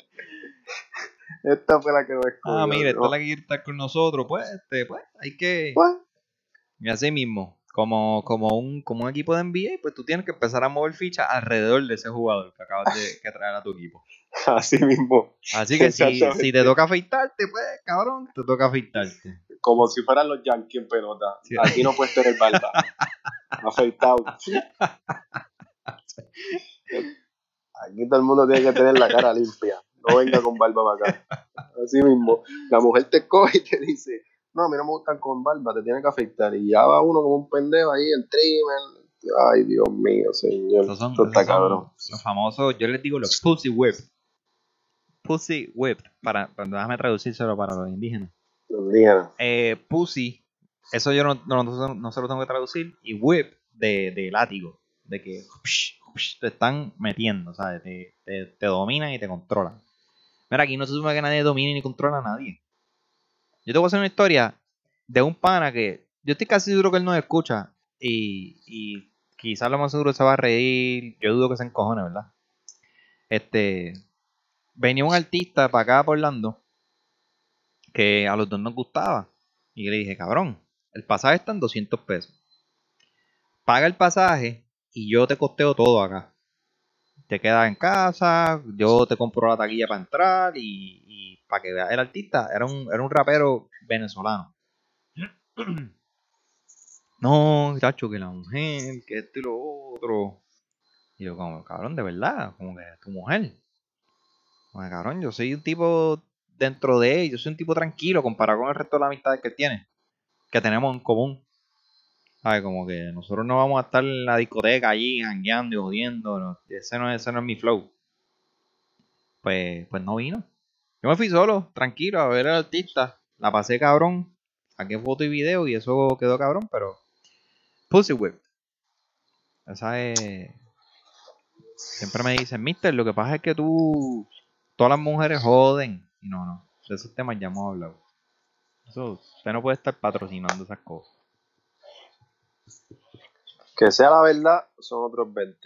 esta fue la que escogió. Ah, mira, esta es la que quiere estar con nosotros. Pues, este, pues, hay que... Pues, Y así mismo, como, como, un, como un equipo de NBA, pues tú tienes que empezar a mover fichas alrededor de ese jugador que acabas de que traer a tu equipo. [LAUGHS] así mismo. Así que si, [LAUGHS] si te toca afeitarte, pues, cabrón, te toca afeitarte. Como si fueran los Yankees en pelota. Sí. Aquí no puedes tener barba. [LAUGHS] Afeitado. Aquí todo el mundo tiene que tener la cara [LAUGHS] limpia. No venga con barba para acá. Así mismo. La mujer te coge y te dice, no, a mí no me gustan con barba, te tienen que afeitar. Y ya va uno como un pendejo ahí, el trimmer. Ay, Dios mío, señor. Esos son, Esto está esos son cabrón. los famosos, yo les digo los pussy whip. Pussy whip, para, para- déjame traducírselo para los indígenas. Indígena. Eh, pussy, eso yo no, no, no- no se lo tengo que traducir. Y whip de, de látigo, de que te están metiendo, ¿sabes? Te, te, te dominan y te controlan. Mira, aquí no se supone que nadie domine ni controla a nadie. Yo te voy a hacer una historia de un pana que yo estoy casi seguro que él no escucha y, y quizás lo más seguro se va a reír. Yo dudo que se encojone, ¿verdad? Este, venía un artista para acá, por Orlando, que a los dos nos gustaba. Y le dije, cabrón, el pasaje está en 200 pesos. Paga el pasaje y yo te costeo todo acá. Te quedas en casa, yo te compro la taquilla para entrar y, para que veas. El artista era un, era un rapero venezolano. [CLEARS THROAT] No, chacho, que la mujer, que esto y lo otro. Y yo, como, cabrón, de verdad, como que tu mujer. Como cabrón, yo soy un tipo dentro de él, yo soy un tipo tranquilo comparado con el resto de las amistades que tiene, que tenemos en común. ¿Sabes? Como que nosotros no vamos a estar en la discoteca allí, jangueando y jodiendo. ese, no, ese no es mi flow. Pues, pues no vino. Yo me fui solo, tranquilo, a ver al artista. La pasé cabrón. Saqué foto y video y eso quedó cabrón, pero. Pussy Whip. Esa es. Siempre me dicen, Mister, lo que pasa es que tú. Todas las mujeres joden. Y no, no. De esos temas ya hemos hablado. Eso, usted no puede estar patrocinando esas cosas. Que sea la verdad, son otros 20.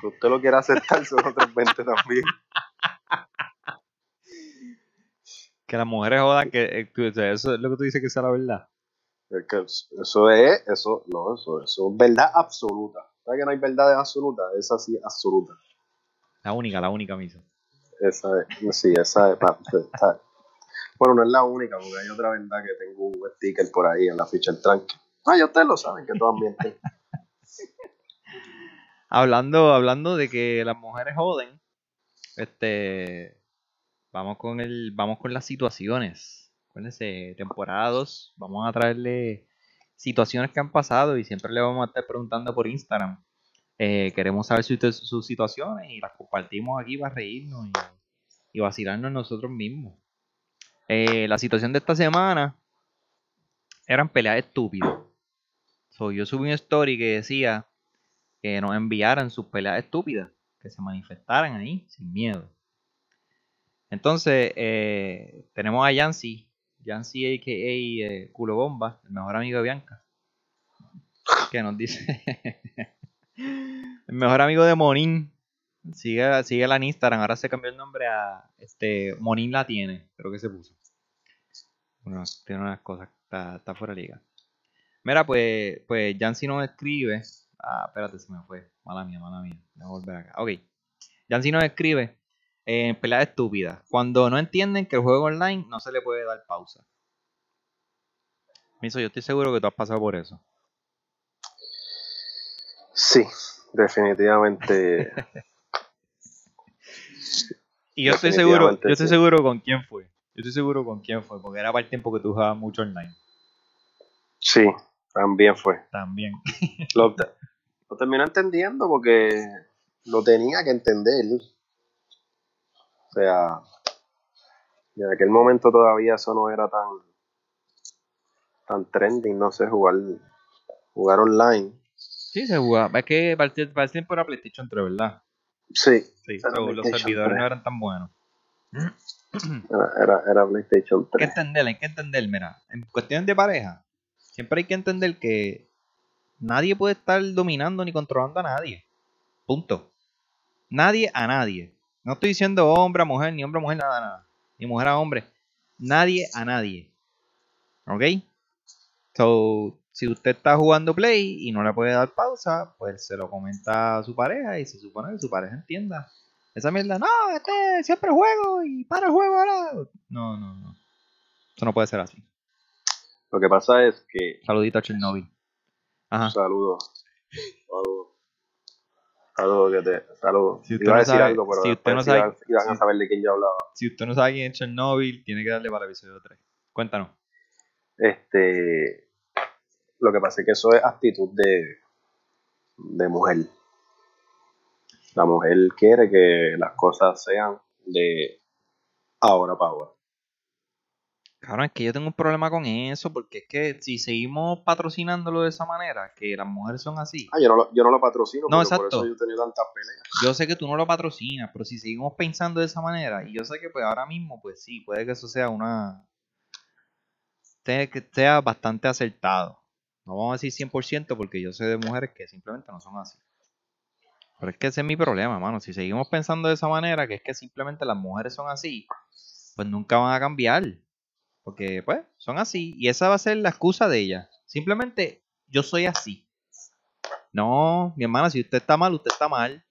Que usted lo quiera aceptar, son otros 20 también. Que las mujeres jodan, que eh, tú- o sea, eso es lo que tú dices que sea la verdad. Es que eso es, eso, no, eso, eso es verdad absoluta. ¿Sabes que no hay verdades absolutas? Esa sí es absoluta. La única, la única misa. Esa es, sí, esa es. Bueno, no es la única, porque hay otra verdad que tengo un sticker por ahí en la ficha del tranque. Ah, ya ustedes lo saben, que todo ambiente. Hablando, hablando de que las mujeres joden, este vamos con el, vamos con las situaciones. Acuérdense, temporada 2, vamos a traerle situaciones que han pasado y siempre le vamos a estar preguntando por Instagram. Eh, queremos saber sus, sus situaciones y las compartimos aquí para reírnos y, y vacilarnos nosotros mismos. Eh, la situación de esta semana eran peleas estúpidas. So, yo subí una story que decía que nos enviaran sus peleas estúpidas, que se manifestaran ahí sin miedo. Entonces, eh, tenemos a Yancy, Yancy a.k.a. eh, Culo Bomba, el mejor amigo de Bianca. que nos dice [LAUGHS] el mejor amigo de Monín. Sigue, sigue la Instagram, ahora se cambió el nombre a este Monín la tiene, creo que se puso. Bueno, tiene unas cosas, está, está fuera de liga. Mira, pues, pues Jancy nos escribe. Ah, espérate, se me fue. Mala mía, mala mía. Voy a volver acá. Ok. Jancy nos escribe en pelea estúpida. Cuando no entienden que el juego online no se le puede dar pausa. Miso, yo estoy seguro que tú has pasado por eso. Sí, definitivamente. [LAUGHS] y yo estoy seguro, yo estoy seguro con quién fue. Yo estoy seguro con quién fue, porque era para el tiempo que tú jugabas mucho online. Sí, también fue. También. Lo, [LAUGHS] lo terminé entendiendo porque lo tenía que entender. O sea, en aquel momento todavía eso no era tan tan trending, no sé, jugar jugar online. Sí, se jugaba. Es que para el, tiempo era PlayStation 3, ¿verdad? Sí. sí los servidores no eran tan buenos. Era, era, PlayStation 3. Hay que entender, hay que entender, mira, en cuestiones de pareja, siempre hay que entender que nadie puede estar dominando ni controlando a nadie. Punto. Nadie a nadie. No estoy diciendo hombre a mujer, ni hombre a mujer, nada, nada. Ni mujer a hombre. Nadie a nadie. ¿Ok? So, si usted está jugando Play y no le puede dar pausa, pues se lo comenta a su pareja y se supone que su pareja entienda. Esa mierda, no, este siempre juego y para el juego ahora. No, no, no. Eso no puede ser así. Lo que pasa es que. Saludito a Chernobyl. Ajá. Saludos. Saludos. Saludos, que te. Saludos. Si usted no sabe, algo, pero si usted no sabe, iban, a saber de quién yo hablaba. Si usted no sabe quién es Chernobyl, tiene que darle para el episodio 3. Cuéntanos. Este. Lo que pasa es que eso es actitud de, de mujer. La mujer quiere que las cosas sean de ahora para ahora. Claro, es que yo tengo un problema con eso, porque es que si seguimos patrocinándolo de esa manera, que las mujeres son así. Ah, yo no lo, yo no lo patrocino, no, exacto. por eso yo he tenido tantas peleas. Yo sé que tú no lo patrocinas, pero si seguimos pensando de esa manera, y yo sé que pues ahora mismo, pues sí, puede que eso sea una... que sea bastante acertado. No vamos a decir 100% porque yo sé de mujeres que simplemente no son así. Pero es que ese es mi problema, mano. Si seguimos pensando de esa manera, que es que simplemente las mujeres son así, pues nunca van a cambiar. Porque, pues, son así. Y esa va a ser la excusa de ella. Simplemente, yo soy así. No, mi hermana, si usted está mal, usted está mal.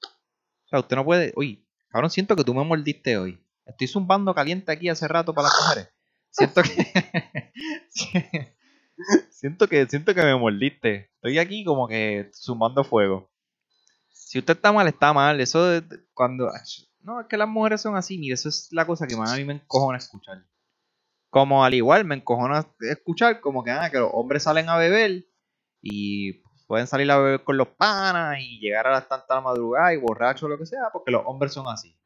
O sea, usted no puede. Uy, cabrón, siento que tú me mordiste hoy. Estoy zumbando caliente aquí hace rato para las mujeres. Siento que. [LAUGHS] siento que siento que me mordiste. Estoy aquí como que zumbando fuego. Si usted está mal, está mal. Eso de, cuando. No, es que las mujeres son así. Mire, eso es la cosa que más a mí me encojona escuchar. Como al igual me encojona escuchar como que, ah, que los hombres salen a beber y pueden salir a beber con los panas y llegar a las tantas madrugadas y borrachos o lo que sea, porque los hombres son así.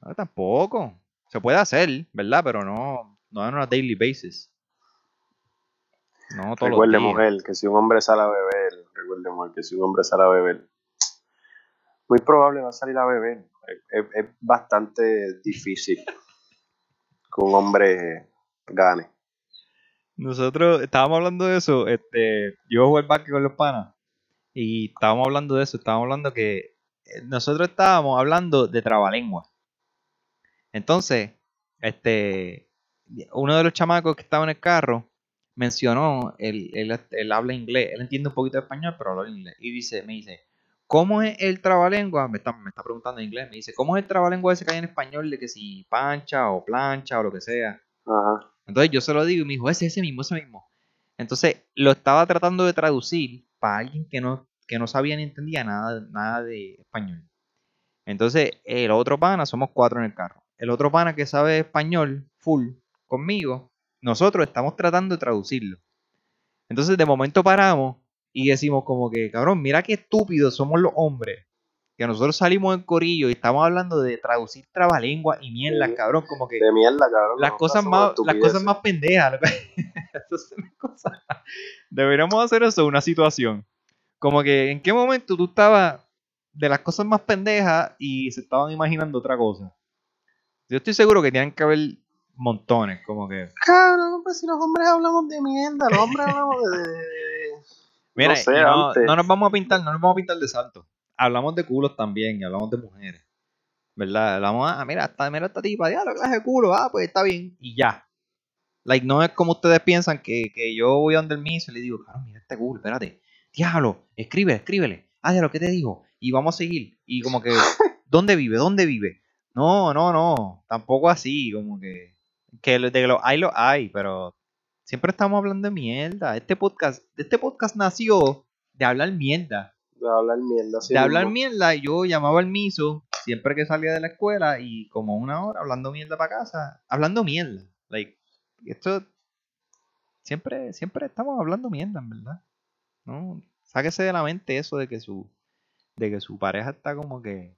No, tampoco. Se puede hacer, ¿verdad? Pero no, no en una daily basis. No, recuerde, mujer, que si un hombre sale a beber, recuerde, mujer, que si un hombre sale a beber, muy probable va a salir a beber. Es, bastante difícil que un hombre gane. Nosotros estábamos hablando de eso, este, yo jugué el básquet con los panas y estábamos hablando de eso, estábamos hablando que eh, nosotros estábamos hablando de trabalengua. Entonces, este, uno de los chamacos que estaba en el carro mencionó, él, él, habla inglés, él entiende un poquito de español, pero habla inglés. Y dice, me dice, ¿cómo es el trabalengua? Me está, me está preguntando en inglés, me dice, ¿cómo es el trabalengua ese que hay en español de que si pancha o plancha o lo que sea? Entonces yo se lo digo y me dijo, ese, ese mismo, ese mismo. Entonces lo estaba tratando de traducir para alguien que no, que no sabía ni entendía nada, nada de español. Entonces el otro pana, somos cuatro en el carro. El otro pana que sabe español, full, conmigo, nosotros estamos tratando de traducirlo. Entonces de momento paramos y decimos como que, cabrón, mira qué estúpidos somos los hombres. Que nosotros salimos en corillo y estamos hablando de traducir trabalengua y mierda, cabrón, como que... De mierda, cabrón. Las, cosas, más, las cosas más pendejas. [LAUGHS] [LAUGHS] Deberíamos hacer eso, una situación. Como que, ¿en qué momento tú estabas de las cosas más pendejas y se estaban imaginando otra cosa? Yo estoy seguro que tienen que haber montones, como que. Cabrón, pues si los hombres hablamos de mierda, los hombres hablamos de. Mira, no sé, y no, antes. no nos vamos a pintar, no nos vamos a pintar de santo. Hablamos de culos también y hablamos de mujeres. ¿Verdad? Hablamos, ah, mira, esta, mira esta tipa, ya lo clase de culo, ah, pues está bien. Y ya. Like, no es como ustedes piensan que, que yo voy a donde el miso y le digo, claro, mira este culo, espérate. Diablo, escríbele, escríbele. Ah, ya lo que te digo. Y vamos a seguir. Y como que, [LAUGHS] ¿dónde vive? ¿Dónde vive? No, no, no. Tampoco así, como que. Que de que lo hay, lo hay, pero siempre estamos hablando de mierda. Este podcast, este podcast nació de hablar mierda. De hablar mierda. así de hablar mierda, yo llamaba al miso siempre que salía de la escuela y como una hora hablando mierda para casa, hablando mierda. Like, esto siempre, siempre estamos hablando mierda, en verdad. No, sáquese de la mente eso de que su, de que su pareja está como que.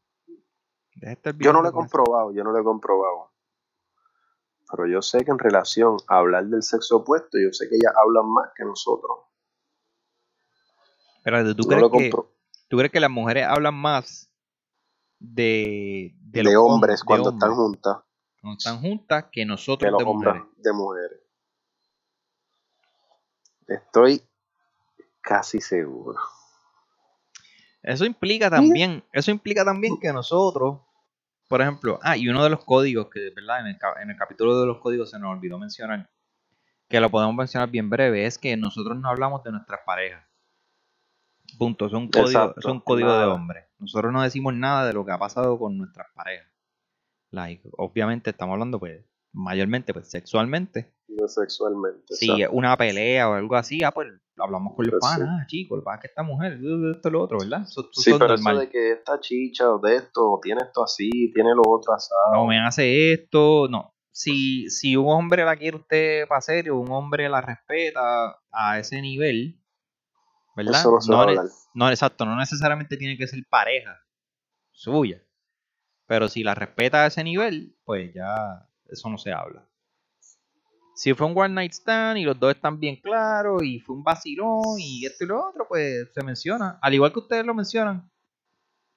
Yo no lo he eso. comprobado, yo no lo he comprobado. Pero yo sé que en relación a hablar del sexo opuesto, yo sé que ellas hablan más que nosotros. Espérate, ¿tú, No crees que, compro- ¿tú crees que las mujeres hablan más de, de, los hom- hombres de cuando hombres están juntas cuando están juntas que nosotros los de hombres mujeres? de mujeres. Estoy casi seguro. Eso implica también, eso implica también que nosotros, por ejemplo, ah, y uno de los códigos que, ¿verdad? En el, en el capítulo de los códigos se nos olvidó mencionar, que lo podemos mencionar bien breve, es que nosotros no hablamos de nuestras parejas. Punto, son códigos, Exacto, son códigos de nada. hombres. Nosotros no decimos nada de lo que ha pasado con nuestras parejas. Like, obviamente estamos hablando, pues, mayormente, pues, sexualmente. No sexualmente. Exacto. una pelea o algo así, ah, pues hablamos con los Pues sí. panas, ah, chicos, el pana que esta mujer, esto, lo otro, ¿verdad? Eso, Sí, pero normal. eso de que esta chicha o de esto, o tiene esto así, tiene lo otro asado. no me hace esto, no. Si, si un hombre la quiere usted para serio, un hombre la respeta a ese nivel, ¿verdad? Eso no hablar. no, exacto, no necesariamente tiene que ser pareja suya. Pero si la respeta a ese nivel, pues ya eso no se habla. Si fue un one night stand y los dos están bien claros y fue un vacilón y esto y lo otro, pues se menciona. Al igual que ustedes lo mencionan.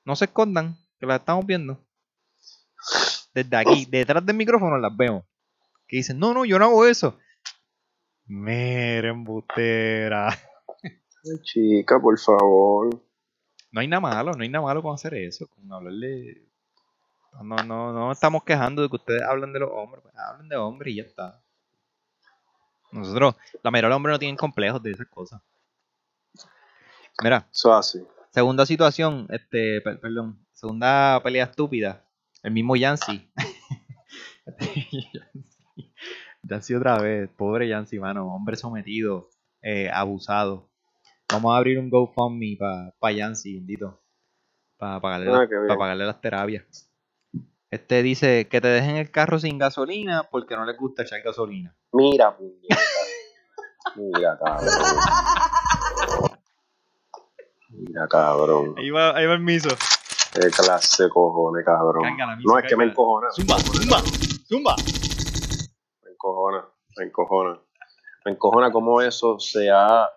No se escondan, que las estamos viendo. Desde aquí, detrás del micrófono las vemos. Que dicen, no, no, yo no hago eso. Miren, embustera. Ay, chica, por favor. No hay nada malo, no hay nada malo con hacer eso, con hablarle. No, no, no estamos quejando de que ustedes hablan de los hombres, pues, hablen de hombres y ya está. Nosotros, la mayoría de los hombres no tienen complejos de esas cosas. Mira, Eso así. segunda situación, este, per- perdón, segunda pelea estúpida, el mismo Yancy. [LAUGHS] Yancy otra vez, pobre Yancy, mano, hombre sometido, eh, abusado. Vamos a abrir un GoFundMe para pa Yancy, bendito. Para pagarle, Ah, la- pa' pagarle las terapias. Este dice que te dejen el carro sin gasolina porque no les gusta echar gasolina. Mira, puñeta. Mira, cabrón. Mira, cabrón. Ahí va, ahí va el miso. Qué clase de cojones, cabrón. Miso, No, es que me encojona. Zumba, zumba, zumba. Me encojona, me encojona. Me encojona cómo eso se ha.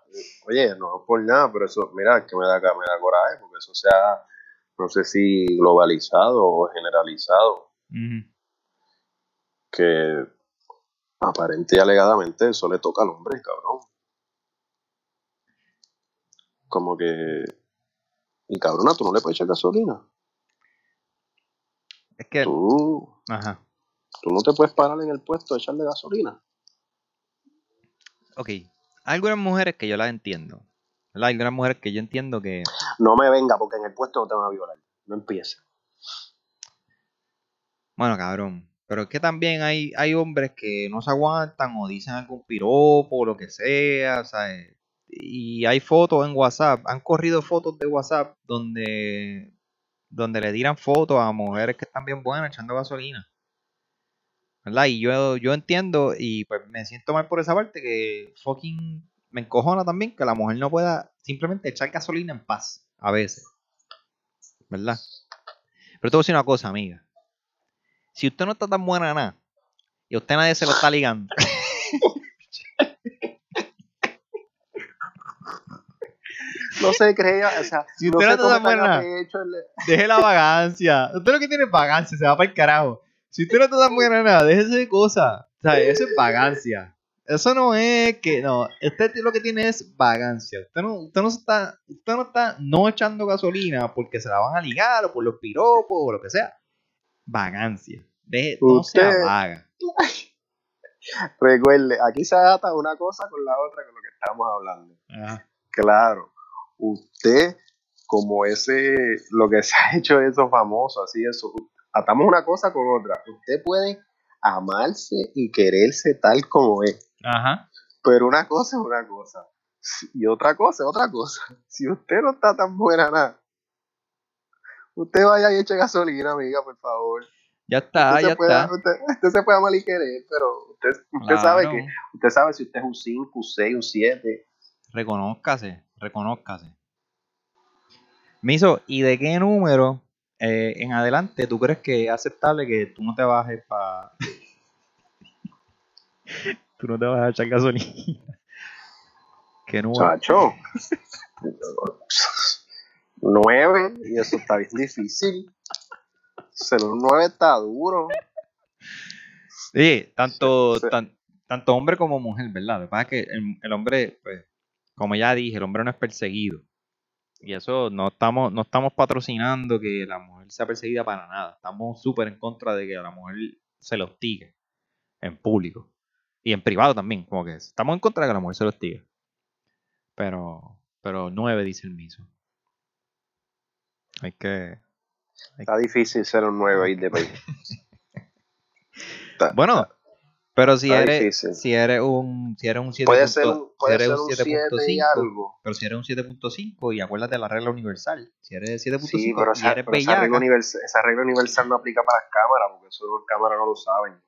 Oye, no es por nada, pero eso, mira, es que me da, me da coraje, porque eso se ha, no sé si globalizado o generalizado, que aparente y alegadamente eso le toca al hombre, cabrón. Como que. Y cabrona, tú no le puedes echar gasolina. Es que. Tú, Ajá. tú no te puedes parar en el puesto a echarle gasolina. Ok. Hay algunas mujeres que yo las entiendo. ¿verdad? Hay algunas mujeres que yo entiendo que. No me venga, porque en el puesto no te van a violar. No empiece. Bueno, cabrón. Pero es que también hay, hay hombres que no se aguantan o dicen algún piropo o lo que sea, ¿sabes? Y hay fotos en WhatsApp, han corrido fotos de WhatsApp donde, donde le tiran fotos a mujeres que están bien buenas echando gasolina. ¿Verdad? Y yo, yo entiendo y pues me siento mal por esa parte que fucking me encojona también que la mujer no pueda simplemente echar gasolina en paz, a veces. ¿Verdad? Pero te voy a decir una cosa, amiga. Si usted no está tan buena nada y usted nadie se lo está ligando, No se crea, o sea, Si usted no está tan buena. deje la vagancia. Usted lo que tiene es vagancia, se va para el carajo. Si usted no está tan buena nada, déjese de cosas. O sea, eso es vagancia. Eso no es que, no, usted lo que tiene es vagancia. Usted no, usted no está, usted no está no echando gasolina porque se la van a ligar o por los piropos o lo que sea. Vagancia. Deje, no sea vaga. [LAUGHS] Recuerde, aquí se ata una cosa con la otra con lo que estamos hablando. Ajá. Claro, usted, como ese, lo que se ha [LAUGHS] hecho eso famoso, así eso, atamos una cosa con otra. Usted puede amarse y quererse tal como es, Ajá. pero una cosa es una cosa y otra cosa es otra cosa. Si usted no está tan buena nada, usted vaya y eche gasolina, amiga, por favor. Ya está, Usted ya puede, está. usted, usted se puede amar y querer, pero usted, usted sabe que usted sabe si usted es un 5, un 6, un 7. Reconózcase, reconózcase. Miso, ¿y de qué número eh, en adelante tú crees que es aceptable que tú no te bajes para. [LAUGHS] tú no te vas a echar gasolina? ¿Qué número? Chacho. [LAUGHS] 9, y eso está bien difícil. Ser un 9 está duro. Sí, tanto, Sí, sí. tan- tanto hombre como mujer, ¿verdad? Lo que pasa es que el, el hombre, pues, como ya dije, el hombre no es perseguido. Y eso no estamos, no estamos patrocinando que la mujer sea perseguida para nada. Estamos súper en contra de que a la mujer se le hostigue en público. Y en privado también, como que estamos en contra de que la mujer se le hostigue. Pero, pero nueve dice el miso. Hay que. Está difícil ser un 9 ahí de país. [LAUGHS] Está- Bueno, pero si eres, difícil. si eres un, si eres un 7. puede ser un, si puede eres ser un un 7 y 7.5, algo. pero si eres un 7.5 y acuérdate de la regla universal. Si eres 7.5 Sí, pero, esa, eres pero esa, regla universal, esa regla universal no aplica para las cámaras, porque eso las cámaras no lo saben.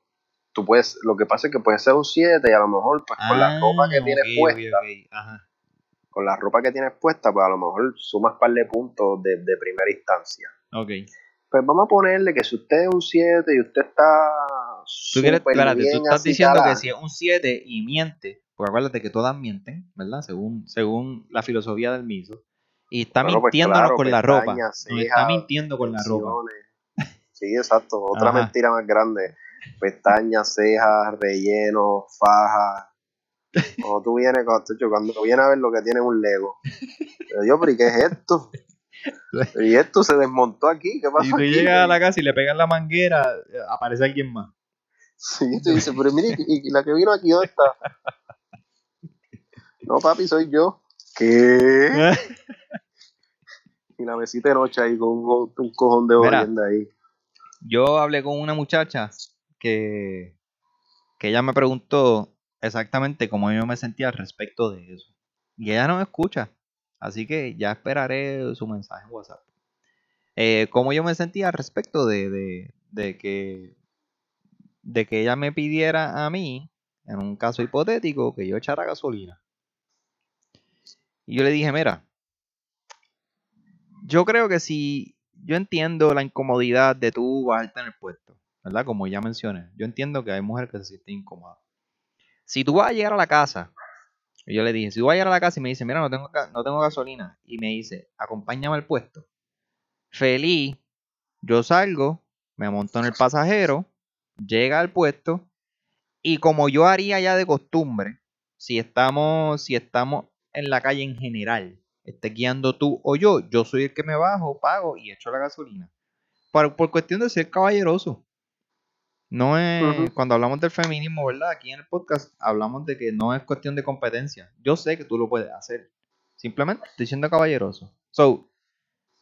Tú puedes, lo que pasa es que puede ser un 7 y a lo mejor pues, con la Ah, ropa que tienes puesta, Ajá. Con la ropa que tienes puesta, pues a lo mejor sumas par de puntos de, de primera instancia. Ok. Pues vamos a ponerle que si usted es un 7 y usted está Tú quieres, espérate, tú estás diciendo que si es un 7 y miente, porque acuérdate que todas mienten, ¿verdad? Según, según la filosofía del miso. Y está Bueno, pues mintiéndonos claro, con la ropa. está mintiendo con la ropa. Sí, exacto. Otra Ajá. mentira más grande. Pestañas, cejas, relleno, faja. Cuando tú vienes, cuando, cuando vienes a ver lo que tiene un Lego. Pero yo, pero ¿y qué es esto? Y esto se desmontó aquí. ¿Qué Y pasó tú aquí? llegas a la casa y le pegas la manguera, eh, aparece alguien más. Sí, tú dices, pero mire, ¿y y la que vino aquí dónde está? No, papi, soy yo. ¿Qué? [LAUGHS] Y la mesita de noche ahí con un, un cojón de Mira. ahí. Yo hablé con una muchacha que, que ella me preguntó exactamente cómo yo me sentía al respecto de eso. Y ella no me escucha. Así que ya esperaré su mensaje en WhatsApp. Eh, cómo yo me sentía al respecto de, de, de que, de que ella me pidiera a mí, en un caso hipotético, que yo echara gasolina. Y yo le dije, mira, yo creo que si yo entiendo la incomodidad de tú bajarte en el puesto, ¿verdad? Como ya mencioné, yo entiendo que hay mujeres que se sienten incómodas. Si tú vas a llegar a la casa, yo le dije, si tú vas a llegar a la casa y me dice, mira, no tengo, no tengo gasolina, y me dice, acompáñame al puesto, feliz, yo salgo, me monto en el pasajero, llega al puesto, y como yo haría ya de costumbre, si estamos, si estamos en la calle en general, esté guiando tú o yo, yo soy el que me bajo, pago y echo la gasolina. Por, por cuestión de ser caballeroso. No es, cuando hablamos del feminismo, ¿verdad? Aquí en el podcast hablamos de que no es cuestión de competencia. Yo sé que tú lo puedes hacer. Simplemente estoy siendo caballeroso. So,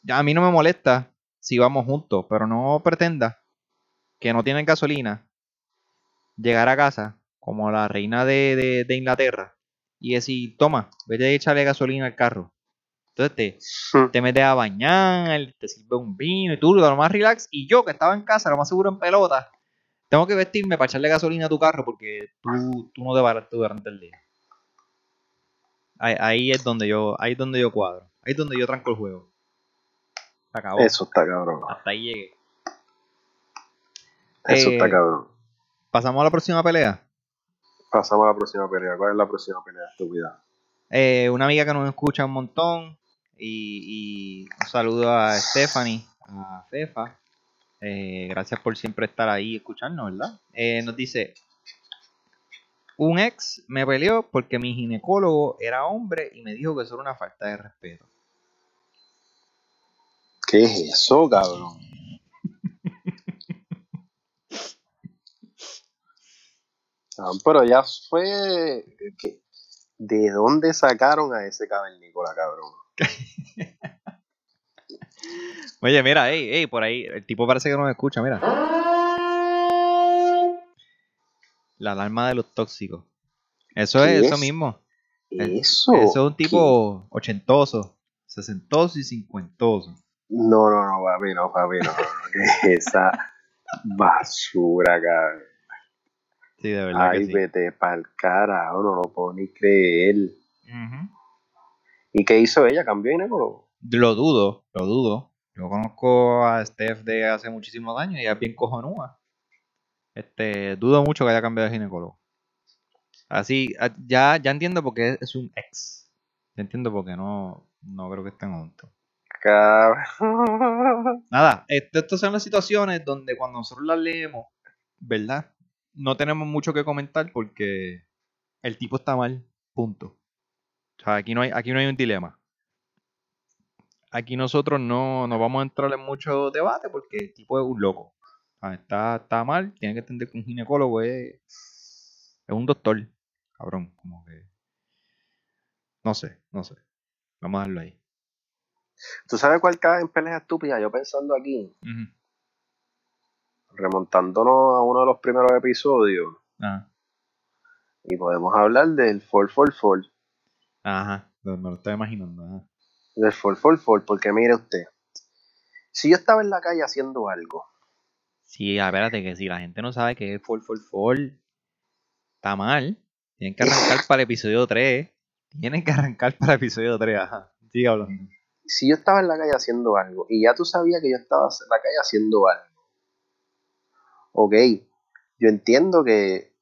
ya a mí no me molesta si vamos juntos, pero no pretenda que no tienen gasolina llegar a casa como la reina de, de- de Inglaterra y decir, toma, vete a echarle gasolina al carro. Entonces te, te metes a bañar, te sirve un vino y tú lo más relax. Y yo que estaba en casa, lo más seguro en pelota, tengo que vestirme para echarle gasolina a tu carro porque tú, tú no te paraste durante el día. Ahí, ahí es donde yo, ahí es donde yo cuadro. Ahí es donde yo tranco el juego. Se acabó. Eso está cabrón. Hasta ahí llegué. Eso Eh, está cabrón. Pasamos a la próxima pelea. Pasamos a la próxima pelea. ¿Cuál es la próxima pelea? Estúpida. Eh, una amiga que nos escucha un montón. Y, y un saludo a Stephanie, a Fefa. Eh, gracias por siempre estar ahí y escucharnos, ¿verdad? Eh, nos dice: Un ex me peleó porque mi ginecólogo era hombre y me dijo que eso era una falta de respeto. ¿Qué es eso, cabrón? [LAUGHS] Ah, pero ya fue. ¿De dónde sacaron a ese cavernícola, cabrón? [LAUGHS] Oye, mira, ey, ey, por ahí, el tipo parece que no me escucha, mira. La alarma de los tóxicos. Eso es ¿Qué eso es? mismo. Eso. Eso es un tipo ochentoso, sesentoso y cincuentoso. No, no, no, papi, no, papi, no. no, no, ¿Qué es esa basura, cabrón? Sí, de verdad Ay, que sí. vete pa'l carajo, no lo puedo ni creer. Ujú. ¿Y qué hizo ella? ¿Cambió de ginecólogo? Lo dudo, lo dudo. Yo conozco a Steph de hace muchísimos años y ella es bien cojonúa. Este, dudo mucho que haya cambiado de ginecólogo. Así, ya, ya entiendo por qué es un ex. Ya entiendo por qué no, no creo que estén juntos. Cabrón. Nada, esto- estas son las situaciones donde cuando nosotros las leemos, ¿verdad? No tenemos mucho que comentar porque el tipo está mal, punto. O sea, aquí no hay, aquí no hay un dilema. Aquí nosotros no, no vamos a entrar en mucho debate porque el tipo es un loco. Sea, está, está mal, tiene que entender que un ginecólogo es, es un doctor. Cabrón, como que... No sé, no sé. Vamos a dejarlo ahí. ¿Tú sabes cuál cae en pelea estúpida? Yo pensando aquí, remontándonos a uno de los primeros episodios, Ajá. y podemos hablar del 444. Ajá, me lo estaba imaginando. ajá. Del 444, porque mire usted, si yo estaba en la calle haciendo algo, Sí, ah, espérate, que si la gente no sabe que es 444, está mal. [LAUGHS] Tienen que arrancar para el episodio 3. Tienen que arrancar para el episodio 3, ajá. Sigue hablando. si yo estaba en la calle haciendo algo, y ya tú sabías que yo estaba en la calle haciendo algo, ok, yo entiendo que,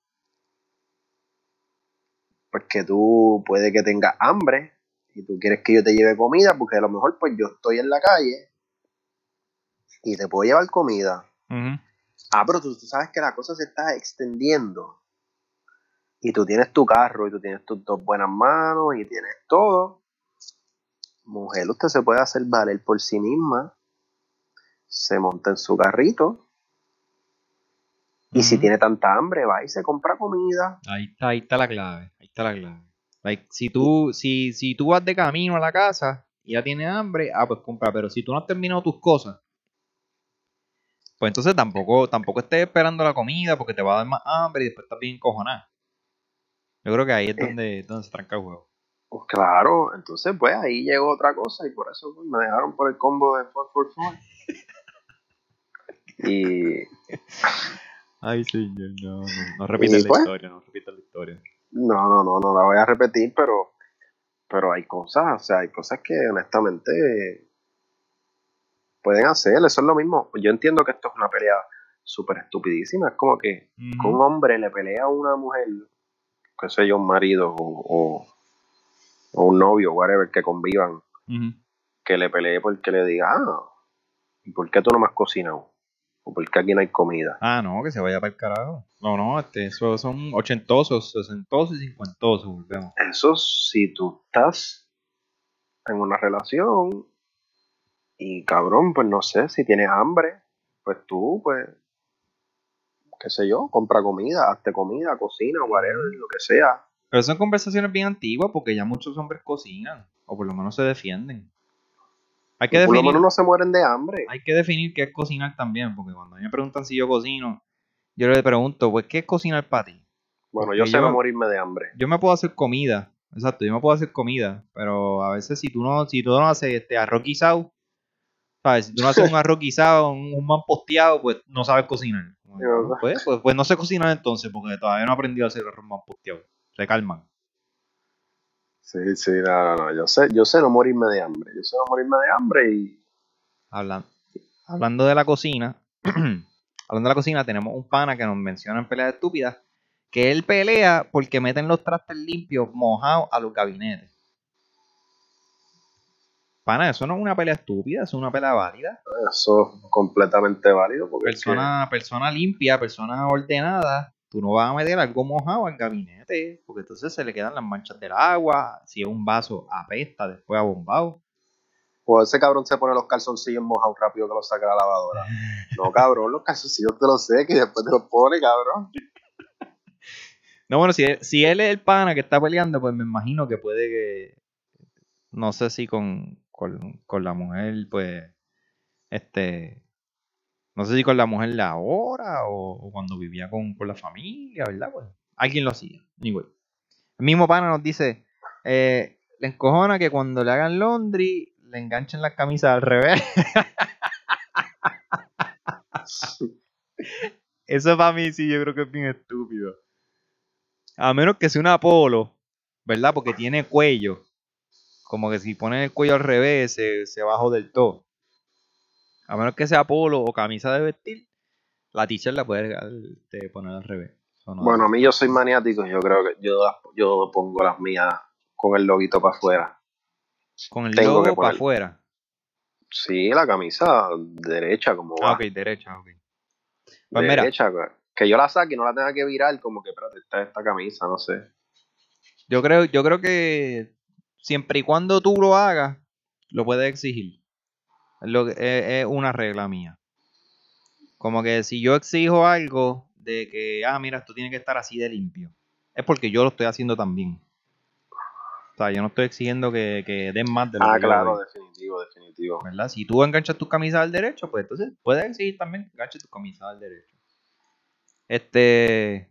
pues que tú puede que tengas hambre, y tú quieres que yo te lleve comida, porque a lo mejor pues yo estoy en la calle, y te puedo llevar comida. Ah, pero tú, tú sabes que la cosa se está extendiendo. Y tú tienes tu carro, y tú tienes tus dos buenas manos, y tienes todo. Mujer, usted se puede hacer valer por sí misma. Se monta en su carrito. Y si tiene tanta hambre, va y se compra comida. Ahí está, ahí está la clave. Ahí está la clave. Like, si, tú, si, si tú vas de camino a la casa y ya tienes hambre, ah, pues compra. Pero si tú no has terminado tus cosas, pues entonces tampoco, tampoco estés esperando la comida porque te va a dar más hambre y después estás bien cojonada. Yo creo que ahí es Eh. donde, donde se tranca el juego. Pues claro, entonces pues ahí llegó otra cosa y por eso pues, me dejaron por el combo de 444. Y Ay, señor, no, no, no repitas la pues. historia, no repitas la historia. No, no, no, no la voy a repetir, pero, pero hay cosas, o sea, hay cosas que honestamente pueden hacer, eso es lo mismo. Yo entiendo que esto es una pelea súper estupidísima, es como que, un hombre le pelea a una mujer, qué sé yo, un marido o, o, un novio, whatever, que convivan, que le pelee porque le diga, ah, ¿y por qué tú no me has cocinado? ¿O por qué aquí no hay comida? Ah, no, que se vaya para el carajo. No, no, este, eso son ochentosos, sesentosos y cincuentosos, volvemos. Eso si tú estás en una relación y cabrón, pues no sé, si tienes hambre, pues tú, pues, qué sé yo, compra comida, hazte comida, cocina, whatever, lo que sea. Pero son conversaciones bien antiguas porque ya muchos hombres cocinan, o por lo menos se defienden. Hay que Y por lo definir, menos no se mueren de hambre. hay que definir qué es cocinar también, porque cuando a mí me preguntan si yo cocino, yo le pregunto, pues, ¿qué es cocinar para ti? Bueno, yo sé yo- morirme de hambre. Yo me puedo hacer comida, exacto, yo me puedo hacer comida, pero a veces si tú no, si tú no haces este arroz guisado, ¿sabes? Si tú no haces un [LAUGHS] arroz guisado, un, un man posteado, pues no sabes cocinar. Bueno, Pues, pues, pues no sé cocinar entonces, porque todavía no he aprendido a hacer arroz man posteado. Se calman. Sí, sí, no, no, no, yo sé, yo sé no morirme de hambre. Yo sé no morirme de hambre y Hablan- hablando de la cocina, [CLEARS THROAT] hablando de la cocina, tenemos un pana que nos menciona en peleas estúpidas, que él pelea porque meten los trastes limpios, mojados a los gabinetes. Pana, eso no es una pelea estúpida, eso es una pelea válida. eso es completamente válido porque es que- Persona, persona limpia, persona ordenada, tú no vas a meter algo mojado al gabinete, porque entonces se le quedan las manchas del agua, si es un vaso apesta después a bombado. O ese cabrón se pone los calzoncillos mojados rápido que los saca la lavadora. No, [LAUGHS] cabrón, los calzoncillos te los sé y después te los pone, cabrón. No, bueno, si, si él es el pana que está peleando, pues me imagino que puede que. No sé si con, con, con la mujer, pues. Este. No sé si con la mujer de ahora o, cuando vivía con, la familia, ¿verdad? Alguien lo hacía. Anyway. El mismo pana nos dice. Eh, le encojona que cuando le hagan laundry le enganchen las camisas al revés. [LAUGHS] Eso para mí sí, yo creo que es bien estúpido. A menos que sea un Apolo, ¿verdad? Porque tiene cuello. Como que si ponen el cuello al revés, se, se del todo. A menos que sea polo o camisa de vestir, la t-shirt la puedes poner al revés. No bueno, a mí yo soy maniático, yo creo que yo, yo pongo las mías con el loguito para afuera. ¿Con el logo para afuera? Sí, la camisa derecha, como va. Ah, ok, derecha, ok. Pues derecha, mira, que yo la saque y no la tenga que virar, como que, espérate, está esta camisa, no sé. Yo creo, yo creo que siempre y cuando tú lo hagas, lo puedes exigir. Es, lo, es, una regla mía. Como que si yo exijo algo de que, ah, mira, esto tiene que estar así de limpio, es porque yo lo estoy haciendo también. O sea, yo no estoy exigiendo que, que den más de lo ah, que claro, definitivo, definitivo. ¿Verdad? Si tú enganchas tus camisas al derecho, pues entonces puedes exigir también que enganches tus camisas al derecho. Este.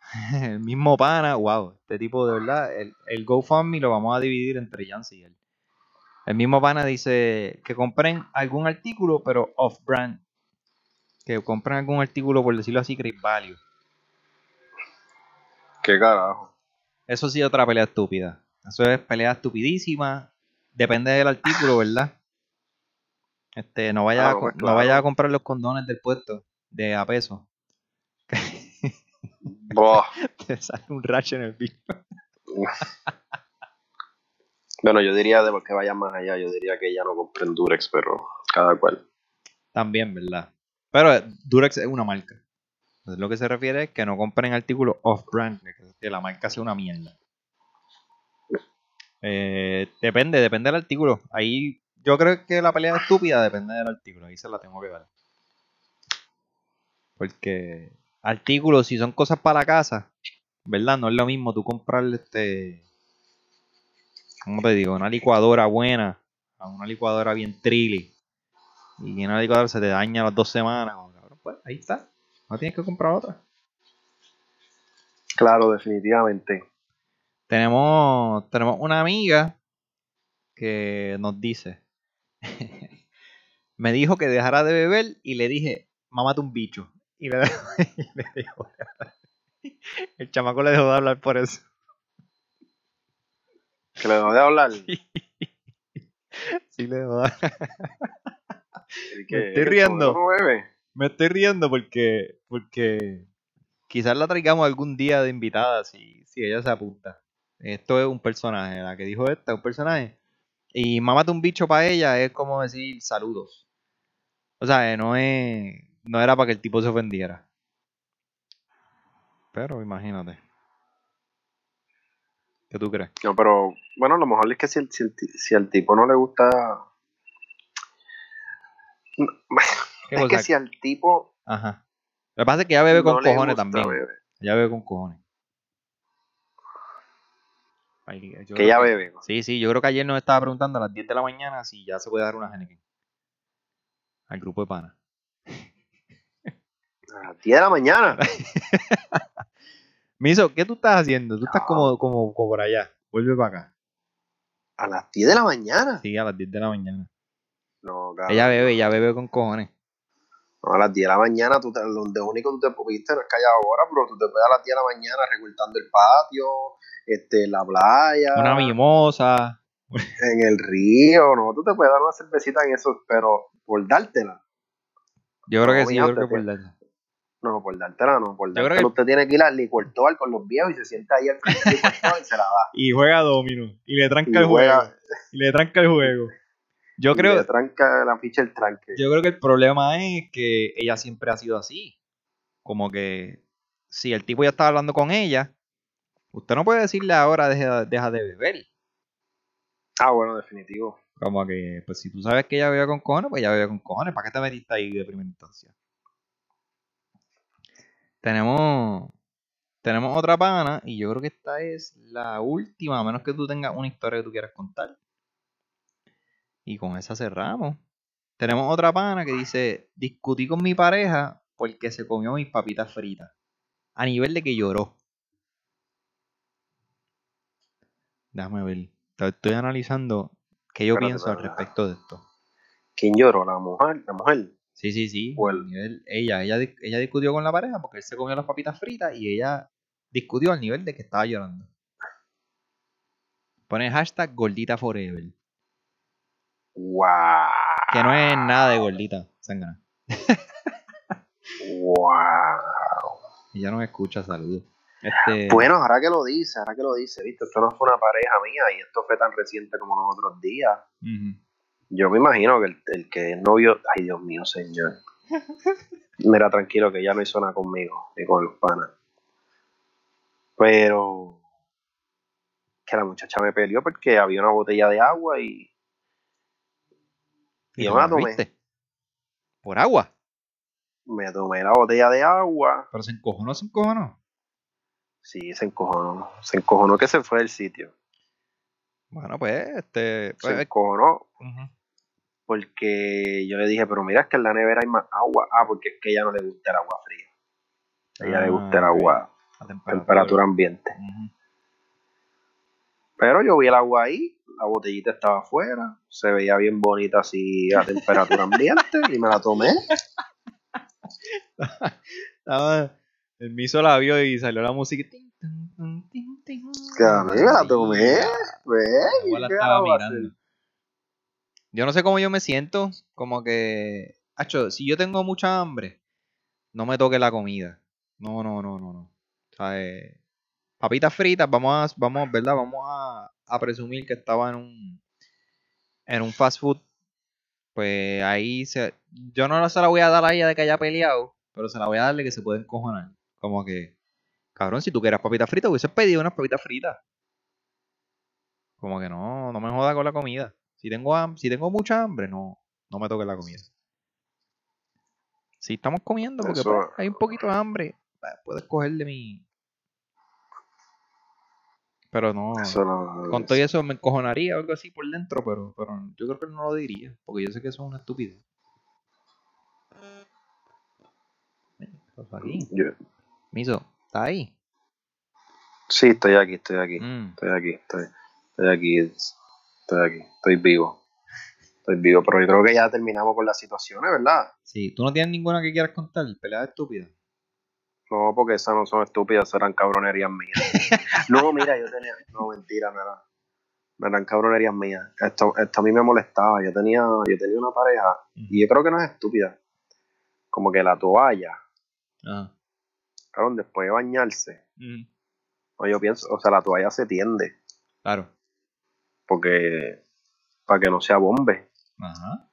[LAUGHS] El mismo pana, wow, este tipo de verdad. El, el GoFundMe lo vamos a dividir entre Jancy y él. El mismo pana dice que compren algún artículo, pero off-brand. Que compren algún artículo, por decirlo así, Great Value. ¿Qué carajo? Eso sí otra pelea estúpida. Eso es pelea estupidísima. Depende del artículo, ¿verdad? Este, no vaya, a, pues no vaya a comprar los condones del puesto de a peso. [LAUGHS] Te sale un racho en el piso. Bueno, yo diría de que vaya más allá, yo diría que ya no compren Durex, pero cada cual. También, ¿verdad? Pero Durex es una marca. Entonces, lo que se refiere es que no compren artículos off-brand, que la marca sea una mierda. Eh, depende, depende del artículo. Ahí yo creo que la pelea estúpida depende del artículo. Ahí se la tengo que ver. Porque artículos, si son cosas para la casa, ¿verdad? No es lo mismo tú comprarle este. ¿Cómo te digo? Una licuadora buena a una licuadora bien trilly. Y una licuadora se te daña las dos semanas. Pues ahí está. No tienes que comprar otra. Claro, definitivamente. Tenemos, tenemos una amiga que nos dice. [LAUGHS] me dijo que dejara de beber y le dije, mámate un bicho. Y le, [LAUGHS] dejó, El chamaco le dejó de hablar por eso. ¿Que le dejó de hablar? Sí, [LAUGHS] le dejó de hablar. Me estoy riendo. Me estoy riendo porque, porque quizás la traigamos algún día de invitada si, si ella se apunta. Esto es un personaje, la que dijo esta es un personaje. Y mámate un bicho para ella es como decir saludos. O sea, no es no era para que el tipo se ofendiera. Pero imagínate. ¿Qué tú crees? No, pero bueno, lo mejor es que si, el, si, al tipo no le gusta. Es que si al tipo. Ajá. Lo que pasa es que ya bebe con cojones también. Ya bebe con cojones. que ya bebe. Sí, sí, yo creo que ayer nos estaba preguntando a las 10 de la mañana si ya se puede dar una Henneken. Al grupo de pana. A las 10 de la mañana. [LAUGHS] Miso, ¿qué tú estás haciendo? Tú estás como, como, por allá. Vuelve para acá. ¿A las 10 de la mañana? Sí, a las 10 de la mañana. No, cabrón. Ella bebe, ella bebe con cojones. No, a las 10 de la mañana, tú te, lo único que tú te pudiste no es que haya ahora, pero tú te puedes a las 10 de la mañana recortando el patio, este, la playa. Una mimosa. En el río, ¿no? Tú te puedes dar una cervecita en eso, pero por dártela. Yo creo que sí, yo creo que por dártela. No, por dártela no, por dártela usted tiene que ir al licuertoal con los viejos y se sienta ahí al frente y se la da. [LAUGHS] Y juega domino. Y le tranca el juego. Y le tranca el juego. Yo creo. Le tranca la ficha el tranque. Yo creo que el problema es que ella siempre ha sido así. Como que si el tipo ya estaba hablando con ella, usted no puede decirle ahora deja, deja de beber. Ah, bueno, definitivo. Como que, pues si tú sabes que ella bebía con cojones, pues ella bebía con cojones. ¿Para qué te metiste ahí de primera instancia? Tenemos, tenemos otra pana y yo creo que esta es la última, a menos que tú tengas una historia que tú quieras contar. Y con esa cerramos. Tenemos otra pana que dice, discutí con mi pareja porque se comió mis papitas fritas. A nivel de que lloró. Déjame ver. Estoy analizando qué yo Espérate, pienso al respecto de esto. ¿Quién lloró? ¿La mujer? ¿La mujer? Sí, sí, sí. El- nivel- ella, ella, ella discutió con la pareja porque él se comió las papitas fritas y ella discutió al nivel de que estaba llorando. Pone hashtag gordita forever. ¡Wow! Que no es nada de gordita, sangana. ¡Wow! Ella no me escucha, saludos. Este, Bueno, ahora que lo dice, ahora que lo dice, viste, esto no fue una pareja mía y esto fue tan reciente como los otros días. ujú. Yo me imagino que el, el que es novio, ay Dios mío, señor. Mira, tranquilo, que ya no hizo nada conmigo, ni con los panas. Pero que la muchacha me peleó porque había una botella de agua y ¿Y Y yo me la tomé. ¿Por agua? me tomé la botella de agua. Pero se encojonó, se encojonó. Sí, se encojonó. Se encojonó que se fue del sitio. Bueno, pues, este. Se pues, encojonó. Porque yo le dije, pero mira, es que en la nevera hay más agua. Ah, porque es que a ella no le gusta el agua fría. A ella le gusta el Ah, agua A temperatura ambiente. Pero yo vi el agua ahí, la botellita estaba afuera, se veía bien bonita así a temperatura ambiente y me la tomé. [LAUGHS] El miso la vio y salió la música. Que a mí me la tomé. Pues, La abuela ¿qué estaba mirando. Yo no sé cómo yo me siento. Como que. Hacho, si yo tengo mucha hambre, no me toque la comida. No, no, no, no, no. O sea, eh, papitas fritas, vamos a, vamos, ¿verdad? Vamos a, presumir que estaba en un en un fast food. Pues ahí se, yo no se la voy a dar a ella de que haya peleado, pero se la voy a darle que se puede encojonar. Como que, cabrón, si tú quieres papitas fritas, hubieses pedido unas papitas fritas. Como que no, no me joda con la comida. Si tengo, si tengo mucha hambre, no, no me toque la comida. Si estamos comiendo, porque Eso- pues, hay un poquito de hambre, pues, puedes coger de mi. Pero no. No- Con todo y eso me encojonaría o algo así por dentro, pero, pero yo creo que no lo diría, porque yo sé que eso es una estupidez. Mira, ¿qué pasó aquí? yo- Miso, ¿está ahí? sí, estoy aquí, estoy aquí. Mm, Estoy aquí, estoy, estoy aquí, estoy aquí, estoy vivo. Estoy vivo, pero yo creo que ya terminamos con las situaciones, ¿verdad? Sí, ¿tú no tienes ninguna que quieras contar? Pelea estúpida. No, porque esas no son estúpidas, eran cabronerías mías. [LAUGHS] No, mira, yo tenía. No, mentira, no, era- no eran cabronerías mías. Esto, esto a mí me molestaba. Yo tenía, yo tenía una pareja, y yo creo que no es estúpida. Como que la toalla, Ajá. cabrón, después de bañarse, o yo pienso, o sea, la toalla se tiende, Claro. Porque. para que no sea bombe, Ajá.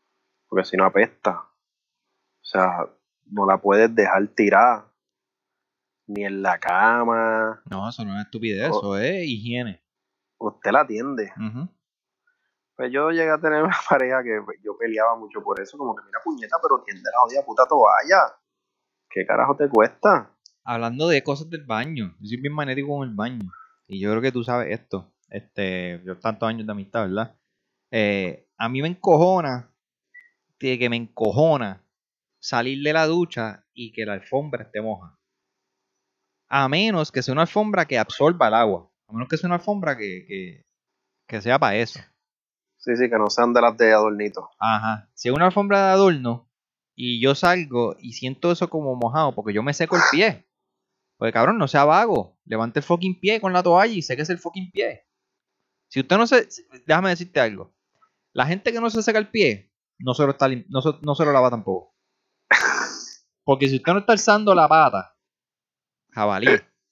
porque si no apesta. O sea, no la puedes dejar tirada, ni en la cama. No, eso no es estupidez, eso es higiene. Usted la atiende. Ujú. Pues yo llegué a tener [LAUGHS] una pareja que yo peleaba mucho por eso, como que mira puñeta, pero tiende la jodida puta toalla. ¿Qué carajo te cuesta? Hablando de cosas del baño, yo soy bien magnético con el baño. Y yo creo que tú sabes esto. Este, yo tantos años de amistad, ¿verdad? Eh, a mí me encojona, de que me encojona salir de la ducha y que la alfombra esté moja. A menos que sea una alfombra que absorba el agua. A menos que sea una alfombra que, que, que sea para eso. Sí, sí, que no sean de las de adornito. Ajá. Si es una alfombra de adorno y yo salgo y siento eso como mojado porque yo me seco el pie. Porque cabrón, no sea vago. Levante el fucking pie con la toalla y seque el fucking pie. Si usted no se. Déjame decirte algo. La gente que no se seca el pie, no se lo, está, no no se lo lava tampoco. Porque si usted no está alzando la pata, jabalí,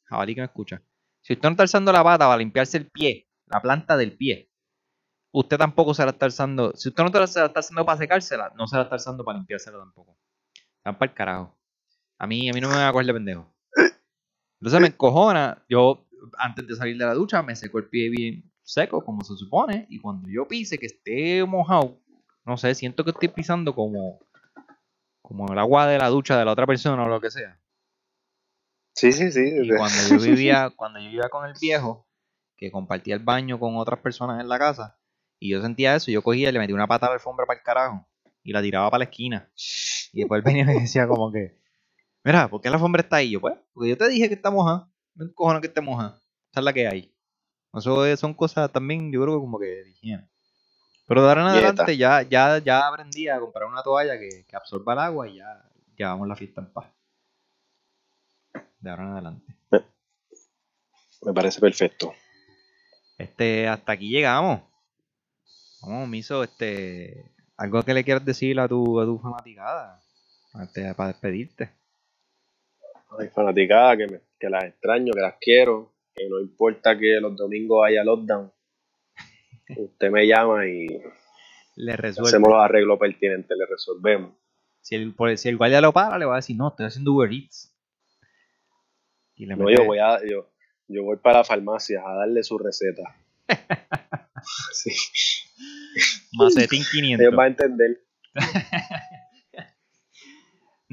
jabalí que me escucha. Si usted no está alzando la pata para limpiarse el pie, la planta del pie, usted tampoco se la está alzando. Si usted no se la está alzando para secársela, no se la está alzando para limpiársela tampoco. Están para el carajo. A mí, a mí no me va a coger de pendejo. Entonces me encojona. Yo, antes de salir de la ducha, me seco el pie bien seco, como se supone. Y cuando yo pise que esté mojado, no sé, siento que estoy pisando como, como el agua de la ducha de la otra persona o lo que sea. Sí, sí, sí. Y cuando [LAUGHS] yo vivía, cuando yo vivía con el viejo, que compartía el baño con otras personas en la casa, y yo sentía eso, yo cogía y le metía una pata a la alfombra para el carajo y la tiraba para la esquina. Y después venía y me decía como que, mira, ¿por qué la alfombra está ahí? Yo, pues, porque yo te dije que está moja, me no que esté moja, esa es la que hay. Eso son cosas también, yo creo que como que de higiene. Pero de ahora en adelante ya, ya, ya aprendí a comprar una toalla que, que absorba el agua y ya llevamos la fiesta en paz. De ahora en adelante. Me parece perfecto. Este, hasta aquí llegamos. Vamos, Miso, este. Algo que le quieras decir a tu, a tu fanaticada. Este, para despedirte. Ay, fanaticada, que, me, que las extraño, que las quiero. Que no importa que los domingos haya lockdown. [LAUGHS] Usted me llama y le resuelve. hacemos los arreglos pertinentes, le resolvemos. Si el, si el guardia lo para, le va a decir, no, estoy haciendo Uber Eats. no, yo voy a, yo, yo voy para la farmacia a darle su receta. [LAUGHS] sí. [LAUGHS] Macetín 500. Ellos van a entender.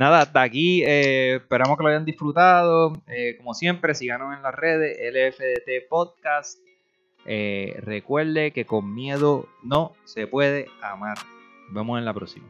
Nada, hasta aquí. Eh, esperamos que lo hayan disfrutado. Eh, como siempre, síganos en las redes, LFDT Podcast. Eh, recuerde que con miedo no se puede amar. Nos vemos en la próxima.